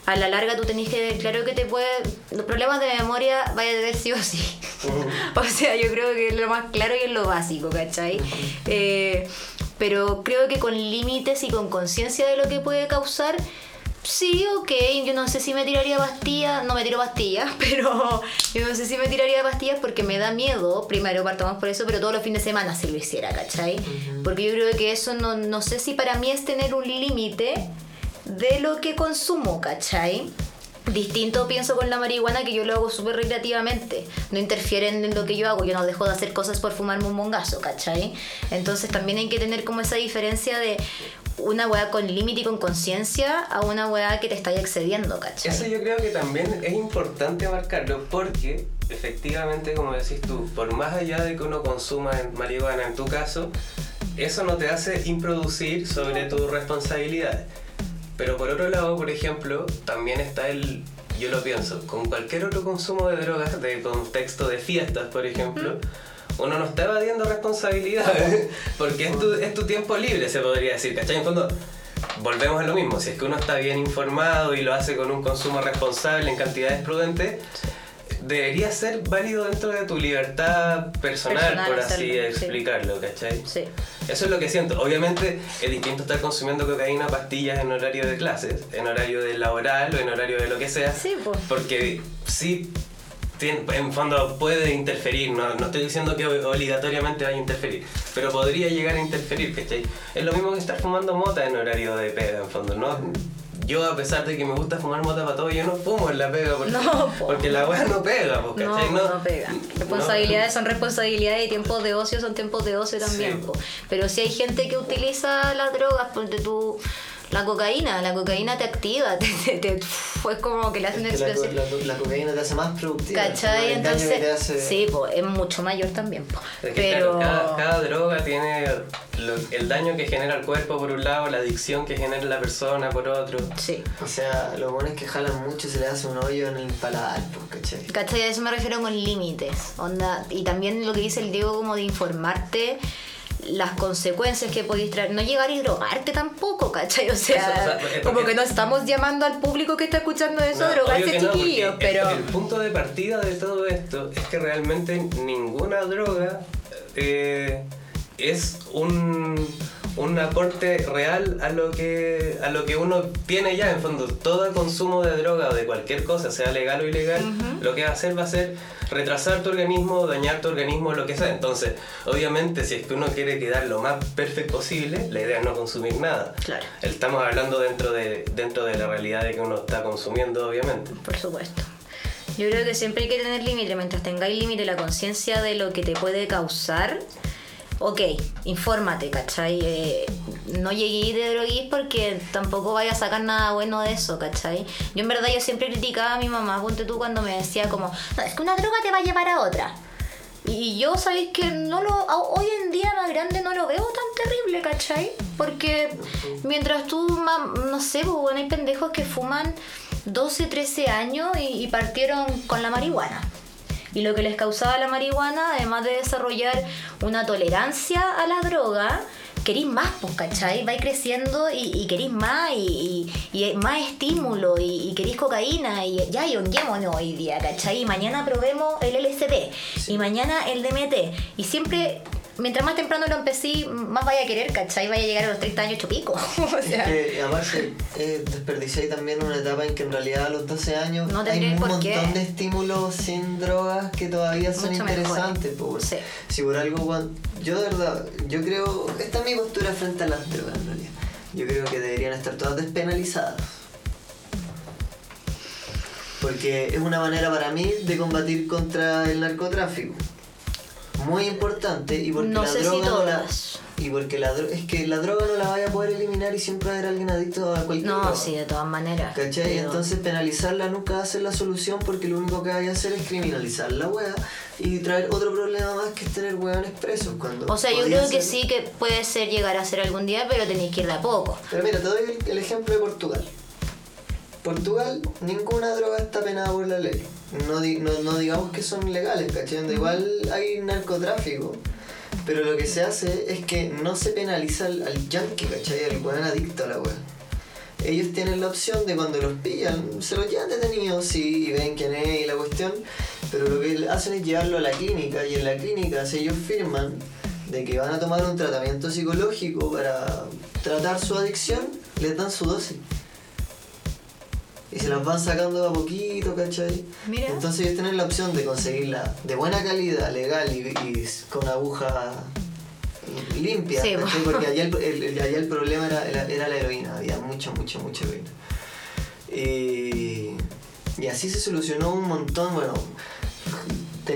A la larga tú tenés que ver claro que te puede... Los problemas de memoria vaya a tener sí o sí. (laughs) o sea, yo creo que es lo más claro y es lo básico, ¿cachai? Eh, pero creo que con límites y con conciencia de lo que puede causar, Sí, ok, yo no sé si me tiraría pastillas, no me tiro pastillas, (laughs) pero yo no sé si me tiraría pastillas porque me da miedo, primero partamos por eso, pero todos los fines de semana si lo hiciera, ¿cachai? Porque yo creo que eso no, no sé si para mí es tener un límite de lo que consumo, ¿cachai? Distinto pienso con la marihuana que yo lo hago súper recreativamente. No interfieren en lo que yo hago. Yo no dejo de hacer cosas por fumarme un mongazo, ¿cachai? Entonces también hay que tener como esa diferencia de una weá con límite y con conciencia a una weá que te está excediendo, ¿cachai?
Eso yo creo que también es importante marcarlo porque efectivamente, como decís tú, por más allá de que uno consuma marihuana en tu caso, eso no te hace improducir sobre tus responsabilidades. Pero por otro lado, por ejemplo, también está el, yo lo pienso, con cualquier otro consumo de drogas, de contexto de fiestas, por ejemplo, uno no está evadiendo responsabilidades, (laughs) porque es tu, es tu tiempo libre, se podría decir, ¿cachai? En fondo, volvemos a lo mismo, si es que uno está bien informado y lo hace con un consumo responsable en cantidades prudentes, debería ser válido dentro de tu libertad personal,
Personal
por así
hacerlo, sí.
explicarlo, ¿cachai?
Sí.
Eso es lo que siento. Obviamente es distinto estar consumiendo cocaína, pastillas en horario de clases, en horario de laboral o en horario de lo que sea.
Sí, pues.
Porque sí, en fondo puede interferir, no, no estoy diciendo que obligatoriamente vaya a interferir, pero podría llegar a interferir, ¿cachai? Es lo mismo que estar fumando mota en horario de pega, en fondo, ¿no? Yo, a pesar de que me gusta fumar mota para todo, yo no fumo en la pega porque,
No, po.
porque la weá no pega,
No,
¿cachai?
no, pega. Responsabilidades son responsabilidades y tiempos de ocio son tiempos de ocio también.
Sí.
po. Pero si hay gente que utiliza las drogas, ponte tú la cocaína, la cocaína te activa, (laughs) te, te- te- es como que le hace una
Es que la, co-
explosión.
la- la cocaína te hace más productiva
¿Cachai?
el daño que te
Entonces,
hace-
sí, po, es mucho mayor también. po.
Es que,
Pero
claro, cada, cada droga tiene lo- el daño que genera el cuerpo por un lado, la adicción que genera la persona por otro.
sí.
O sea, lo bueno es que jalan mucho y se le hace un hoyo en el paladar, pues, ¿cachai?
¿Cachai? A eso me refiero con límites. Onda. Y también lo que dice el Diego, como de informarte las consecuencias que podéis traer. No llegar y drogarte tampoco, ¿cachai? O sea,
Eso, o sea,
como que no estamos llamando al público que está escuchando eso a
No,
drogarse,
no,
chiquillos,
el-
pero.
El, punto de partida de todo esto es que realmente ninguna droga eh, es un, un aporte real a lo que a lo que uno tiene ya en fondo todo consumo de droga o de cualquier cosa sea legal o ilegal lo que va a hacer va a ser retrasar tu organismo dañar tu organismo lo que sea entonces obviamente si es que uno quiere quedar lo más perfecto posible la idea es no consumir nada
Claro.
estamos hablando dentro de dentro de la realidad de que uno está consumiendo obviamente
Por supuesto. Yo creo que siempre hay que tener límite. Mientras tengáis límite la conciencia de lo que te puede causar, ok, infórmate, ¿cachai? Eh, no llegué de droguís porque tampoco vaya a sacar nada bueno de eso, ¿cachai? Yo en verdad yo siempre criticaba a mi mamá, ponte tú cuando me decía como, no, es que una droga te va a llevar a otra. Y yo sabéis que no lo hoy en día más grande no lo veo tan terrible, ¿cachai? Porque mientras tú, no sé, pues, bueno, hay pendejos que fuman 12, 13 años y partieron con la marihuana. Y lo que les causaba la marihuana, además de desarrollar una tolerancia a la droga, querís más, pues, ¿cachai? Vais creciendo y, y querís más y, y- y más estímulo y, y querís cocaína y ya yonguémonos hoy día, ¿cachai? Y mañana probemos el LSD y mañana el DMT y siempre... Mientras más temprano lo empecé, más vaya a querer, ¿cachai? Vaya a llegar a los 30 años hecho pico. (laughs) o sea,
Que aparte eh, desperdiciáis también una etapa en que en realidad a los 12 años
No
hay un
por
montón
qué.
de estímulos sin drogas que todavía son
Mucho
interesantes. po.
Sí.
Si por algo, yo de verdad, yo creo, esta es mi postura frente a las drogas en realidad. Yo creo que deberían estar todas despenalizadas. Porque es una manera para mí de combatir contra el narcotráfico. Muy importante y porque
No
la
sé si
droga no la-
todas.
y porque la dro- es que la droga no la vaya a poder eliminar y siempre va a haber alguien adicto a cualquier
no,
droga.
sí, de todas maneras.
¿Cachai?
Pero-
Entonces penalizarla nunca va a ser la solución porque lo único que vaya a hacer es criminalizar la wea y traer otro problema más que es tener weones presos cuando
O sea, yo creo que
ser-
sí que puede ser llegar a ser algún día, pero tenéis que ir de a poco.
Pero mira, te doy el, el ejemplo de Portugal. Portugal, ninguna droga está penada por la ley. No, di- no, no digamos que son legales, ¿cachai? Igual hay narcotráfico. Pero lo que se hace es que no se penaliza al, al yankee, ¿cachai? Al weón adicto a la weá. Ellos tienen la opción de cuando los pillan, se los llevan detenidos, sí, y ven quién es y la cuestión. Pero lo que hacen es llevarlo a la clínica y en la clínica, si ellos firman de que van a tomar un tratamiento psicológico para tratar su adicción, les dan su dosis. Y se las van sacando de a poquito, ¿cachai?
Mira.
Entonces ellos tienen la opción de conseguirla de buena calidad, legal y, y con aguja limpia.
Sí,
¿cachai?
bueno.
Porque allá el, (laughs) el- el- allá el problema era, era, era la heroína, había mucha, mucha, mucha heroína. Y, y así se solucionó un montón, bueno,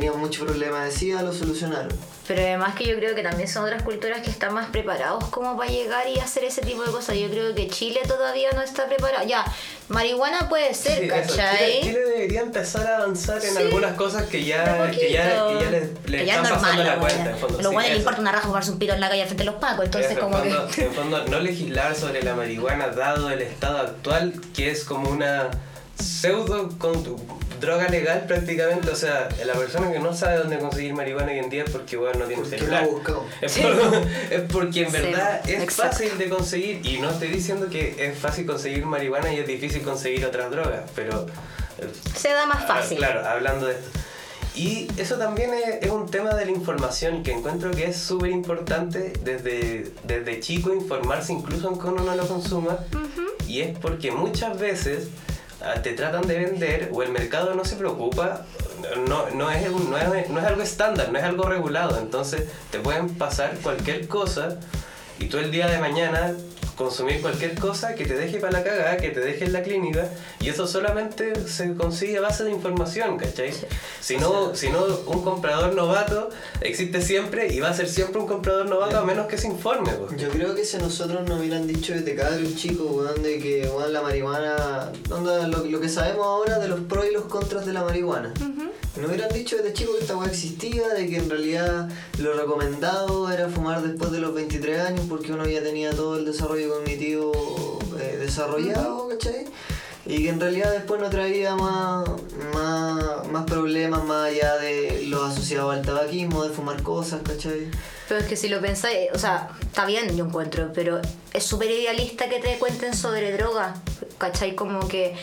tenían mucho problema de SIDA, lo solucionaron.
Pero además que yo creo que también son otras culturas que están más preparados como para llegar y hacer ese tipo de cosas. Yo creo que Chile todavía no está preparado. Ya, marihuana puede ser,
Sí.
¿cachai?
Chile, Chile debería empezar a avanzar en
Sí.
algunas cosas que ya, que ya, que ya les, les
Que ya
están
es normal,
pasando la cuenta. En fondo.
A
Sí,
buenos les
eso.
importa una raja jugarse un pito en la calle al frente de los pacos, entonces como que...
en fondo, no legislar sobre la marihuana dado el estado actual, que es como una pseudo droga legal prácticamente. O sea, la persona que no sabe dónde conseguir marihuana hoy en día es porque bueno, no tiene celular. Es,
Sí.
por- (laughs) es porque en
Sí,
verdad es
exacto.
fácil de conseguir. Y no estoy diciendo que es fácil conseguir marihuana y es difícil conseguir otras drogas, pero eh,
Se da más fácil.
Ah, Claro, hablando de esto. Y eso también es, es un tema de la información que encuentro que es súper importante desde, desde chico informarse incluso aunque uno no lo consuma. Y es porque muchas veces te tratan de vender o el mercado no se preocupa, no, no, es, no, es, no es algo estándar, no es algo regulado. Entonces te pueden pasar cualquier cosa y tú el día de mañana consumir cualquier cosa que te deje para la cagada, que te deje en la clínica y eso solamente se consigue a base de información, ¿cachai? Si no, si no, un comprador novato existe siempre y va a ser siempre un comprador novato a menos que se informe. pues.
Yo creo que si a nosotros nos hubieran dicho desde cabros chicos, weón, de que weón, la marihuana, onda, lo, lo que sabemos ahora de los pros y los contras de la marihuana. Nos hubieran dicho desde chicos que esta weá existía, de que en realidad lo recomendado era fumar después de los 23 años porque uno ya tenía todo el desarrollo cognitivo eh, desarrollado, ¿cachai? Y que en realidad después no traía más, más, más problemas más allá de los asociados al tabaquismo, de fumar cosas, ¿cachai?
Pero es que si lo pensáis, o sea, está bien, yo encuentro, pero es súper idealista que te cuenten sobre droga, ¿cachai? Como que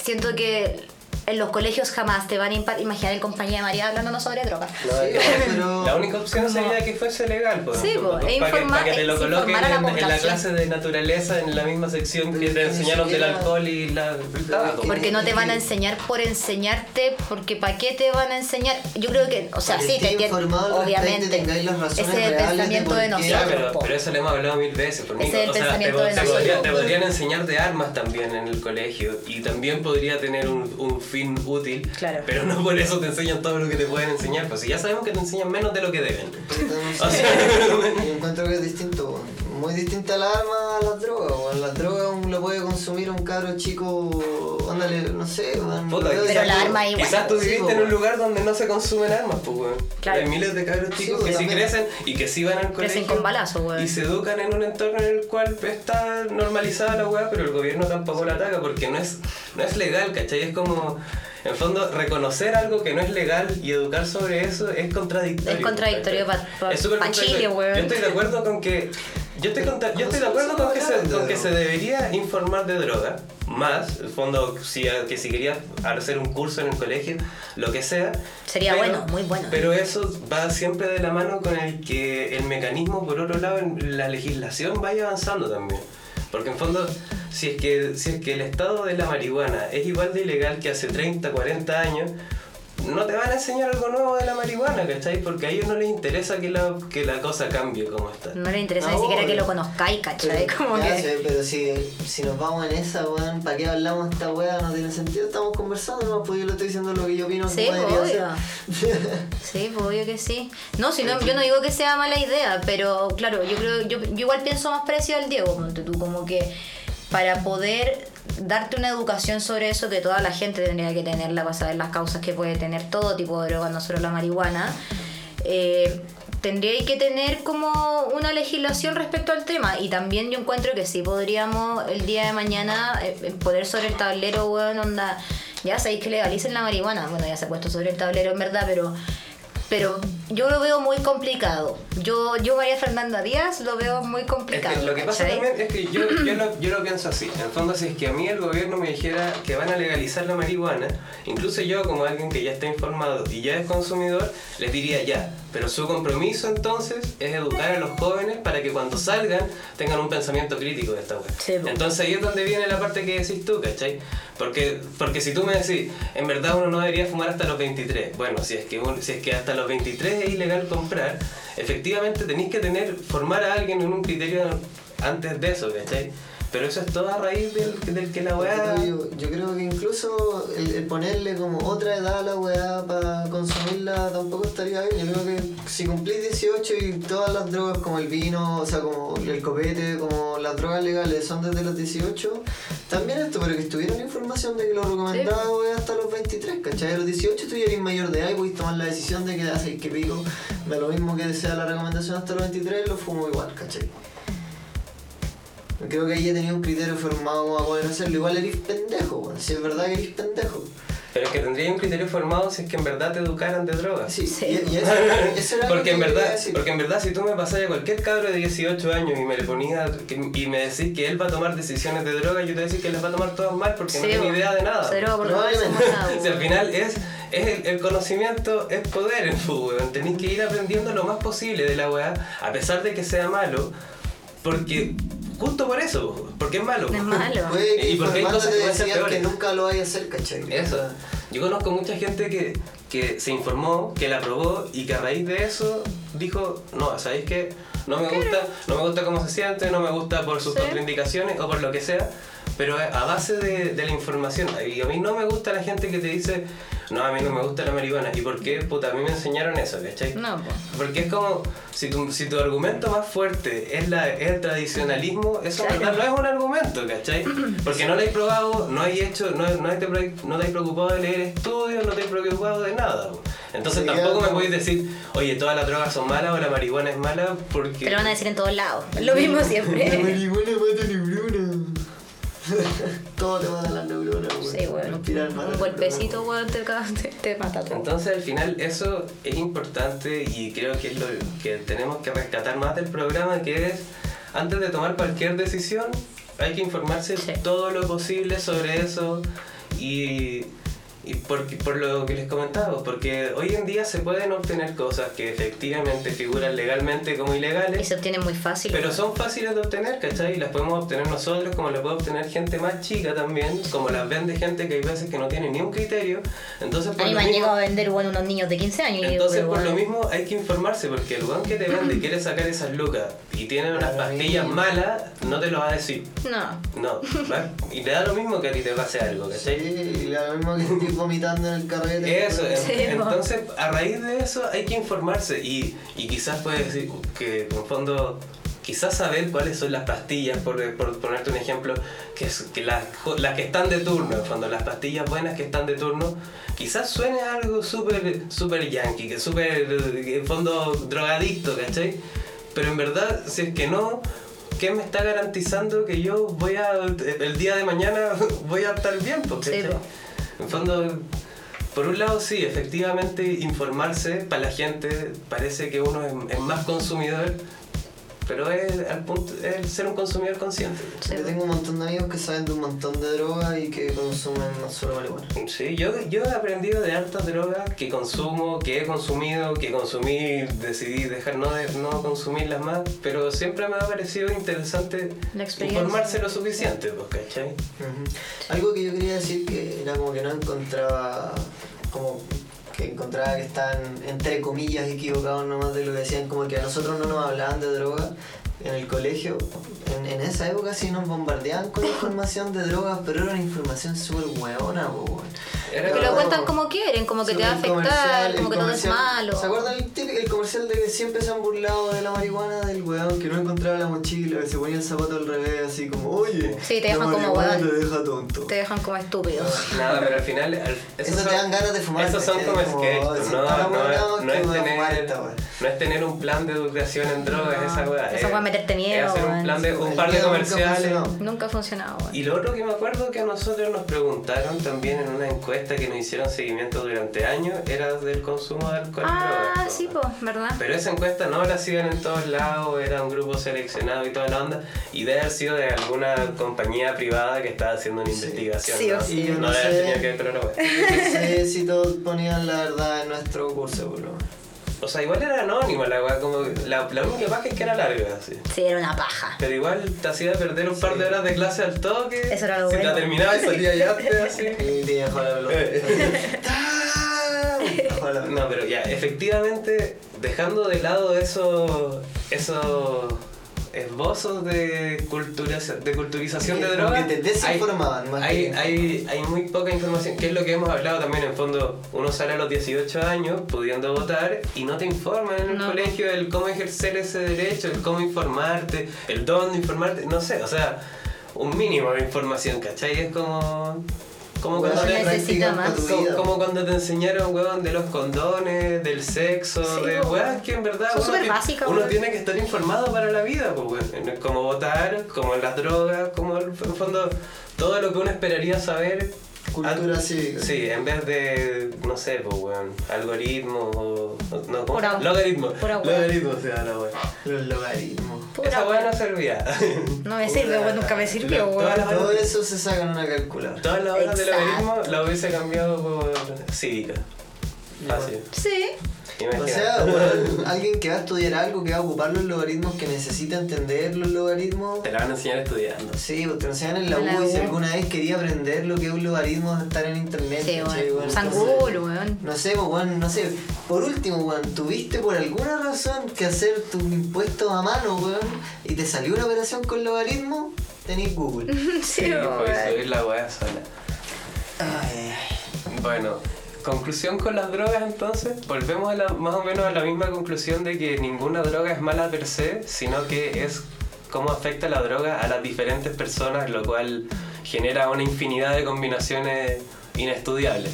siento que en los colegios jamás te van a imaginar en compañía de María hablándonos sobre drogas.
No,
Sí,
es-
pero- (laughs)
La única opción sería que fuese legal, pues.
Sí, pues, e
para, que,
informar-
para que te lo
es
coloquen
informar a la
en, en la clase de naturaleza, en la misma sección que te
es que ni
enseñaron del alcohol y la, tabaco.
que-
Porque no te van a enseñar por enseñarte, porque ¿para qué te van a enseñar? Yo creo que, o sea,
Para
sí,
que
te entiendo, obviamente. Ese es el
reales de
pensamiento de,
por
Ya,
nosotros.
pero, pero eso lo hemos hablado mil veces. Por
Ese es el
o sea, te,
pensamiento
te
de nosotros.
podría- te podrían enseñar de armas también en el colegio y también podría tener un, un fin útil,
Claro.
pero no por eso te enseñan todo lo que te pueden enseñar. Pues si ya sabemos que te enseñan menos de lo que deben.
Entonces,
O sea, (laughs)
Yo encuentro que es distinto. Muy distinta la arma a las drogas. weón. Las drogas uno lo puede consumir un cabro chico, ándale, no sé. weón,
Puta,
Pero la arma igual.
Quizás tú viviste en un lugar donde no se consumen armas, pues, weón.
Claro.
Hay miles de cabros
Sí,
chicos que sí
también.
crecen y que sí van al colegio.
Crecen con balazo, weón.
Y se educan en un entorno en el cual está normalizada la weá, pero el gobierno tampoco la ataca porque no es, no es legal, ¿cachai? Es como, en fondo, reconocer algo que no es legal y educar sobre eso es contradictorio.
Es contradictorio
¿cachai?
pa- pa-. Chile, weón.
Yo estoy de acuerdo con que. Yo estoy, contra- yo estoy de acuerdo con que, se, con que se debería informar de droga, más, en fondo, si, que si querías hacer un curso en el colegio, lo que sea.
Sería bueno, muy bueno.
Pero eso va siempre de la mano con el que el mecanismo, por otro lado, en la legislación vaya avanzando también. Porque en fondo, si es, que, si es que el estado de la marihuana es igual de ilegal que hace 30, 40 años, no te van a enseñar algo nuevo de la marihuana, ¿cachai? Porque a ellos no les interesa que la, que la cosa cambie como está.
No le interesa
No,
ni siquiera que lo conozcáis, ¿cachai?
Pero,
Como
ya
que...
sé, pero si, si nos vamos en esa, weón, ¿para qué hablamos de esta weá? No tiene sentido, estamos conversando, no, pues yo le estoy diciendo lo que yo opino
Sí,
debería
obvio. (laughs) Sí, pues obvio que sí. No, si no, yo no digo que sea mala idea, pero claro, yo creo, yo, yo igual pienso más parecido al Diego, tú, como que para poder darte una educación sobre eso que toda la gente tendría que tenerla para saber las causas que puede tener todo tipo de drogas, no solo la marihuana, eh, tendría que tener como una legislación respecto al tema. Y también yo encuentro que sí podríamos el día de mañana eh, eh, poner sobre el tablero, weón, onda, ya sabéis que legalicen la marihuana, bueno, ya se ha puesto sobre el tablero en verdad, pero pero yo lo veo muy complicado. Yo, yo María Fernanda Díaz, lo veo muy
Es
complicado.
que lo que pasa también es que yo, yo, lo, yo lo pienso así. En el fondo, si es que a mí el gobierno me dijera que van a legalizar la marihuana, incluso yo, como alguien que ya está informado y ya es consumidor, les diría ya. Pero su compromiso entonces es educar a los jóvenes para que cuando salgan tengan un pensamiento crítico de esta web.
Sí.
Entonces ahí es donde viene la parte que decís tú, ¿cachai? Porque, porque si tú me decís, en verdad uno no debería fumar hasta los 23, bueno, si es que, un- si es que hasta los 23 es ilegal comprar, efectivamente tenéis que tener, formar a alguien en un criterio antes de eso, ¿cachai? Pero eso es todo a raíz del, del que la weá...
Yo, yo creo que incluso el, el ponerle como otra edad a la weá para consumirla tampoco estaría bien. Yo creo que si cumplís 18 y todas las drogas como el vino, o sea, como el copete, como las drogas legales son desde los 18, también esto, pero que estuviera la información de que lo recomendado es hasta los 23, ¿cachai? A los 18 tú ya eres mayor de edad y puedes tomar la decisión de que hace que pico, da lo mismo que sea la recomendación hasta los 23, lo fumo igual, ¿cachai? Creo que ahí ya tenía un criterio formado como a poder hacerlo. Igual eres pendejo, weón. Si es verdad que eres pendejo.
Pero es que tendría un criterio formado si es que en verdad te educaran de drogas.
Sí,
Sí.
Y, y eso, eso era (laughs)
Porque
que
en, verdad, porque en verdad si tú me pasas a cualquier cabro de 18 años y me le ponía que- y me decís que él va a tomar decisiones de droga, yo te voy a decir que las va a tomar todas mal porque no
Sí,
tiene
po.
idea de nada.
Cero por
Probablemente. (laughs)
Si al final es, es el, el conocimiento es poder (laughs) en fútbol, tenéis que ir aprendiendo lo más posible de la weá, a pesar de que sea malo, porque justo por eso, po, porque es malo.
Es malo.
Puede
Y porque hay cosas que pueden ser
que nunca lo vaya a hacer, ¿cachai?
Eso. Yo conozco mucha gente que, que se informó, que la probó y que a raíz de eso dijo, no, ¿sabéis qué? No me gusta, no me gusta cómo se siente, no me gusta por sus
Sí.
contraindicaciones o por lo que sea, pero a base de, de la información. Y a mí no me gusta la gente que te dice, no, a mí no me gusta la marihuana. ¿Y por qué? Puta, a mí me enseñaron eso, ¿cachai?
No, pues.
Porque es como, si tu, si tu argumento más fuerte es, la, es el tradicionalismo, eso en
Claro.
verdad no es un argumento, ¿cachai? (clears throat) Porque no lo hay probado, no hay hecho, no, no, te, no te has preocupado de leer estudios, no te has preocupado de nada. Entonces
Sí,
tampoco me podéis decir, oye, todas las drogas son malas o la marihuana es mala, porque...
Te lo van a decir en todos lados. Lo mismo (laughs)
La
siempre.
marihuana mata neuronas. (laughs) Todo te mata las neuronas, weón.
Sí, weón. Un golpecito, weón, te, (laughs) te, te mata todo.
Entonces al final eso es importante y creo que es lo que tenemos que rescatar más del programa, que es antes de tomar cualquier decisión hay que informarse
Sí.
todo lo posible sobre eso y, y por, por lo que les comentaba, porque hoy en día se pueden obtener cosas que efectivamente figuran legalmente como
Y
ilegales,
se obtiene muy fácil.
pero son fáciles de obtener, ¿cachai? Y las podemos obtener nosotros, como las puede obtener gente más chica también, como las vende gente que hay veces que no tiene ni un criterio. Entonces,
A
por
mí me han
mismo-
llegado a vender bueno, unos niños de 15 años. y
entonces, por lo mismo, hay que informarse porque el weón que te vende y quiere sacar esas lucas y tiene unas pastillas
y-
malas, no te lo va a decir.
No.
No, ¿va? y te da lo mismo que a ti te pase algo,
Sí,
¿cachai?
y lo mismo que estoy vomitando en el carrete.
Eso,
Sí,
entonces a raíz de eso hay que informarse y, y quizás puedes decir que en el fondo quizás saber cuáles son las pastillas, por, por ponerte un ejemplo, que, las, las que están de turno, fondo las pastillas buenas que están de turno, quizás suene algo súper super yankee, que súper en fondo drogadicto, ¿cachai? Pero en verdad, si es que no, ¿qué me está garantizando que yo voy a, el día de mañana (laughs) voy a estar bien? Pues,
Sí,
En fondo, por un lado sí, efectivamente informarse para la gente parece que uno es más consumidor, pero es, al punto, es el ser un consumidor consciente.
Sí,
Yo tengo un montón de amigos que saben de un montón de drogas y que consumen no solo marihuana.
Sí, yo, yo he aprendido de hartas drogas que consumo, que he consumido, que consumí, decidí dejar no, de, no consumirlas más, pero siempre me ha parecido interesante informarse lo suficiente, pues, ¿cachai?
Algo que yo quería decir que era como que no encontraba, como que encontraba que están entre comillas equivocados nomás de lo que decían, como que a nosotros no nos hablaban de droga en el colegio. En, en esa época sí nos bombardeaban con (laughs) información de drogas, pero era una información súper hueona, po,
Que lo cuentan como quieren, como que te va a afectar, como que todo es malo.
¿Se acuerdan el, típico- el comercial de que siempre se han burlado de la marihuana del weón que no encontraba la mochila, que se ponía el zapato al revés, así como, oye,
Sí, te
la
dejan como weón.
te deja tonto.
Te dejan como estúpidos.
Nada, pero al final. al-
Eso te dan ganas de fumar,
Esos son como
oh,
no, no, no, no es tener. No es tener un plan de educación en drogas,
No,
esa weá.
eso
es-
va a meterte miedo,
Es hacer un plan de un par de comerciales.
funcionó.
Nunca ha funcionado.
Y lo otro que me acuerdo que a nosotros nos preguntaron también en una encuesta que nos hicieron seguimiento durante años era del consumo de alcohol y
Ah,
drogas.
sí,
po.
pues, ¿verdad?
Pero esa encuesta no la hacían en todos lados, era un grupo seleccionado y toda la onda, y debe haber sido de alguna compañía privada que estaba haciendo una
Sí.
investigación.
Sí o
¿no?
sí.
Y yo
No
no
debe haber
sé-
tenido que ver con la wea. (laughs)
No sé si todos ponían la verdad en nuestro curso, boludo.
O sea, igual era anónima la weá, como la, la única paja es que era larga, así.
Sí, era una paja.
Pero igual te hacía perder un par de horas de clase al toque.
Eso era lo
si
bueno.
la terminaba y salía ya (laughs) así.
Y te dejó la. (laughs)
No, pero ya, efectivamente, dejando de lado esos esos esbozos de, cultura, de culturización de drogas,
que te desinformaban, más
hay,
que-
hay, hay muy poca información, que es lo que hemos hablado también en fondo. Uno sale a los 18 años pudiendo votar y no te informan en el
No.
colegio el cómo ejercer ese derecho, el cómo informarte, el dónde informarte, no sé, o sea, un mínimo de información, ¿cachai? Es como... Como cuando te-
necesita más.
como, cuando te enseñaron, weón, de los condones, del sexo,
Sí,
de weón, que en verdad
Son
uno, tiene que estar informado para la vida, pues, weón. Como votar, como en las drogas, como en el fondo, todo lo que uno esperaría saber.
Cultura
an-
cívica.
Sí, en vez de, no sé, pues, weón, algoritmos o. No, ¿cómo?
Pura-
Logaritmos. Logaritmos, o sea, la weón.
Los logaritmos.
Pura
Esa weá. no servía.
No me sirve, weón, nunca me sirvió, weón.
Todo eso se saca en una calculadora.
Todas las horas de logaritmo la hubiese cambiado por cívica. Fácil.
Sí.
O sea, alguien que va a estudiar algo, que va a ocupar los logaritmos, que necesita entender los logaritmos.
Te la van a enseñar estudiando.
Sí, pues te lo enseñan en la U y si alguna vez quería aprender lo que es un logaritmo, estar en internet.
Sí,
¿cachai,
weón.
weón?
San Google, weón.
No sé, pues, weón, no sé. Por último, weón, tuviste por alguna razón que hacer tus impuestos a mano, weón, y te salió una operación con logaritmo, tenés Google. (laughs)
Sí,
Sí,
weón.
subir la weá sola.
Ay,
Bueno, conclusión con las drogas entonces. Volvemos a la, más o menos a la misma conclusión de que ninguna droga es mala per se, sino que es cómo afecta la droga a las diferentes personas, lo cual genera una infinidad de combinaciones inestudiables.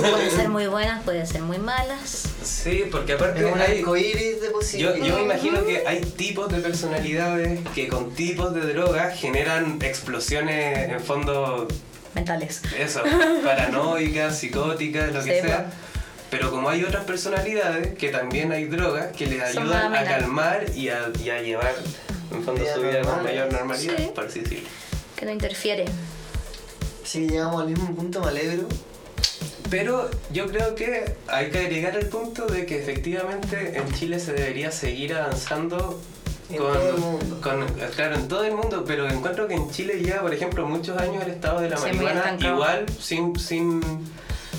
Pueden ser muy buenas, pueden ser muy malas.
Sí, porque aparte
es un
hay,
arcoíris de
Yo,
posibilidades.
yo me imagino que hay tipos de personalidades que con tipos de drogas generan explosiones en fondo,
Mentales.
eso, (laughs) paranoicas, psicóticas, lo que
Sí,
sea.
po.
Pero como hay otras personalidades que también hay drogas que les
Son
ayudan a calmar y a, y a llevar en fondo su vida con mayor normalidad,
Sí.
por así decirlo.
Que no interfiere.
Sí, llegamos al mismo punto, me alegro.
Pero yo creo que hay que agregar el punto de que efectivamente en Chile se debería seguir avanzando
En
con,
todo el mundo.
con- claro, en todo el mundo, pero encuentro que en Chile ya, por ejemplo, muchos años el estado de la marihuana igual sin, sin,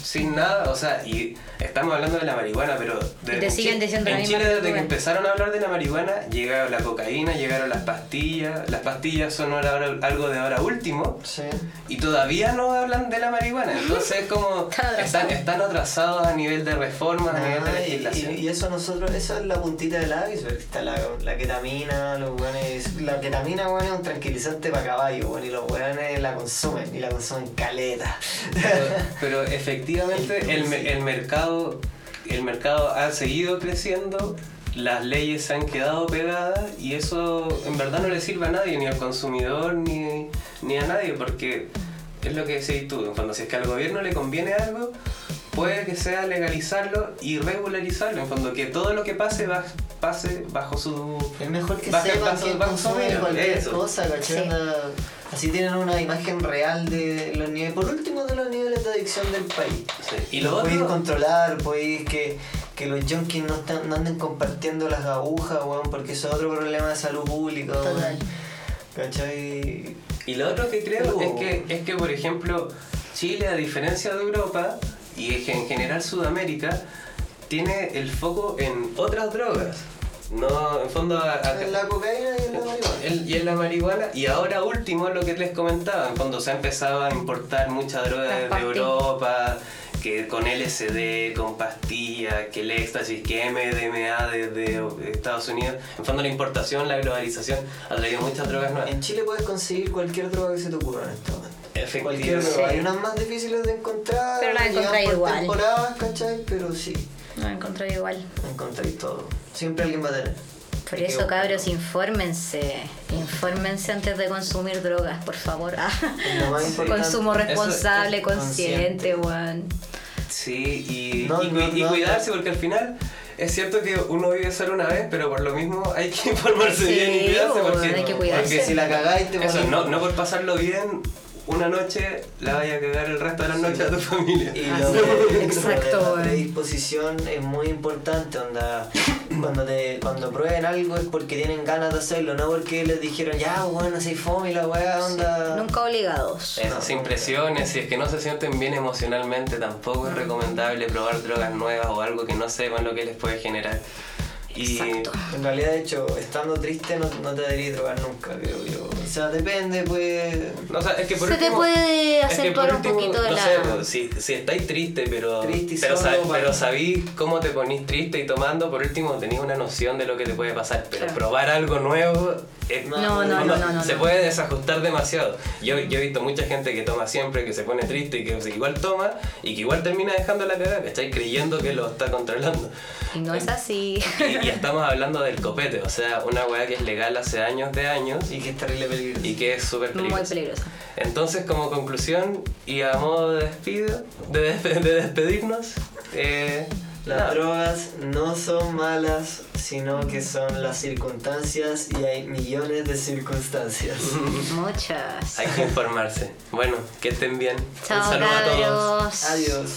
sin nada, o sea, y estamos hablando de la marihuana, pero de-
Y te
en
siguen diciendo la
en
misma
Chile desde que empezaron a hablar de la marihuana, llegaron la cocaína, llegaron las pastillas, las pastillas son ahora algo de ahora último.
Sí.
Y todavía no hablan de la marihuana, entonces como (laughs)
Están atrasados.
están, atrasados a nivel de reformas, a nivel de
Ah,
legislación.
y- y eso nosotros, eso es la puntita del iceberg. Está la, la ketamina, los weones. La ketamina, weón, es un tranquilizante para caballo, weón, y los weones la consumen, y la consumen caleta.
Pero, pero efectivamente (laughs) el, el mercado el mercado ha seguido creciendo, las leyes se han quedado pegadas y eso en verdad no le sirve a nadie, ni al consumidor ni, ni a nadie, porque es lo que decís tú, fondo, si es que al gobierno le conviene algo, puede que sea legalizarlo y regularizarlo, en fondo, que todo lo que pase va- pase bajo su...
Es mejor que
Baja-
sepan
bajo-
que
bajo
consumen
su
cualquier
eso.
cosa, ¿cachai?
Sí.
Así tienen una imagen real de los niveles, por último de los niveles de adicción del país.
Y
Y
lo
podéis
otro...
controlar, podéis que, que los junkies no, están, no anden compartiendo las agujas, weón, porque eso es otro problema de salud pública, weón.
Total.
¿Cachai?
Y lo otro que creo
Pero-
es que, es que, por ejemplo, Chile, a diferencia de Europa y en general Sudamérica, tiene el foco en otras drogas. No, en fondo, a- a-
En la cocaína y en la marihuana.
el- y en la marihuana. Y ahora último, lo que les comentaba, en fondo se ha empezado a importar mucha droga
Las
desde
pastillas.
Europa, que con LSD, con pastillas, que el éxtasis, que MDMA desde Estados Unidos. En fondo la importación, la globalización ha traído muchas drogas nuevas.
En Chile puedes conseguir cualquier droga que se te ocurra en.
Efectivo.
Cualquier.
Sí.
Hay unas más difíciles de encontrar.
Pero las encontráis igual.
temporadas, ¿cachai? Pero sí,
No encontré igual.
encontráis todo. Siempre alguien va a tener.
Por eso, cabros, infórmense. Infórmense antes de consumir drogas, por favor. Ah. (laughs) Consumo responsable,
es
consciente, weón.
Sí, y,
No,
y,
no,
y
no,
cuidarse porque al final es cierto que uno vive solo una vez, pero por lo mismo hay que (laughs) informarse
Sí,
bien y cuidarse porque,
hay que cuidarse.
Porque si la cagáis te
eso, no, no por pasarlo bien una noche la vaya a cagar el resto de las noches a tu familia.
Y
Así
lo,
es.
de-
Exacto,
lo de la
weón.
predisposición es muy importante, onda. Cuando te, cuando prueben algo es porque tienen ganas de hacerlo, no porque les dijeron ya bueno así fome y la weá onda.
Nunca obligados.
Eso, sin presiones, si es que no se sienten bien emocionalmente, tampoco es recomendable probar drogas nuevas o algo que no sepan lo que les puede generar. Y
Exacto.
En realidad, de hecho, estando triste no, no te deberías drogar nunca, creo yo. O sea, depende, pues.
No, o sea, es que por
Se te
último-
puede
es que
acentuar un poquito de
no
la.
sé, pues, si, si estáis triste, pero,
Triste y
pero,
solo,
sab- pero sabís cómo te ponís triste y tomando, por último tenéis una noción de lo que te puede pasar. Pero
Claro.
probar algo nuevo es-
No, no, no, no, no,
se
no.
puede desajustar demasiado. Yo, yo he visto mucha gente que toma siempre, que se pone triste y que igual toma y que igual termina dejando la cagada, ¿cachai? Creyendo que lo está controlando.
Y no es así.
Y, y estamos hablando del copete, o sea, una weá que es legal hace años de años
Y que es terrible peligroso.
y que es súper
Muy
peligrosa.
peligroso.
Entonces, como conclusión y a modo de despido, de, despe- de despedirnos, eh,
Las drogas no son malas, sino que son las circunstancias y hay millones de circunstancias. (laughs)
Muchas.
hay que informarse. Bueno, que estén bien.
Chao,
Un saludo a todos.
Adiós.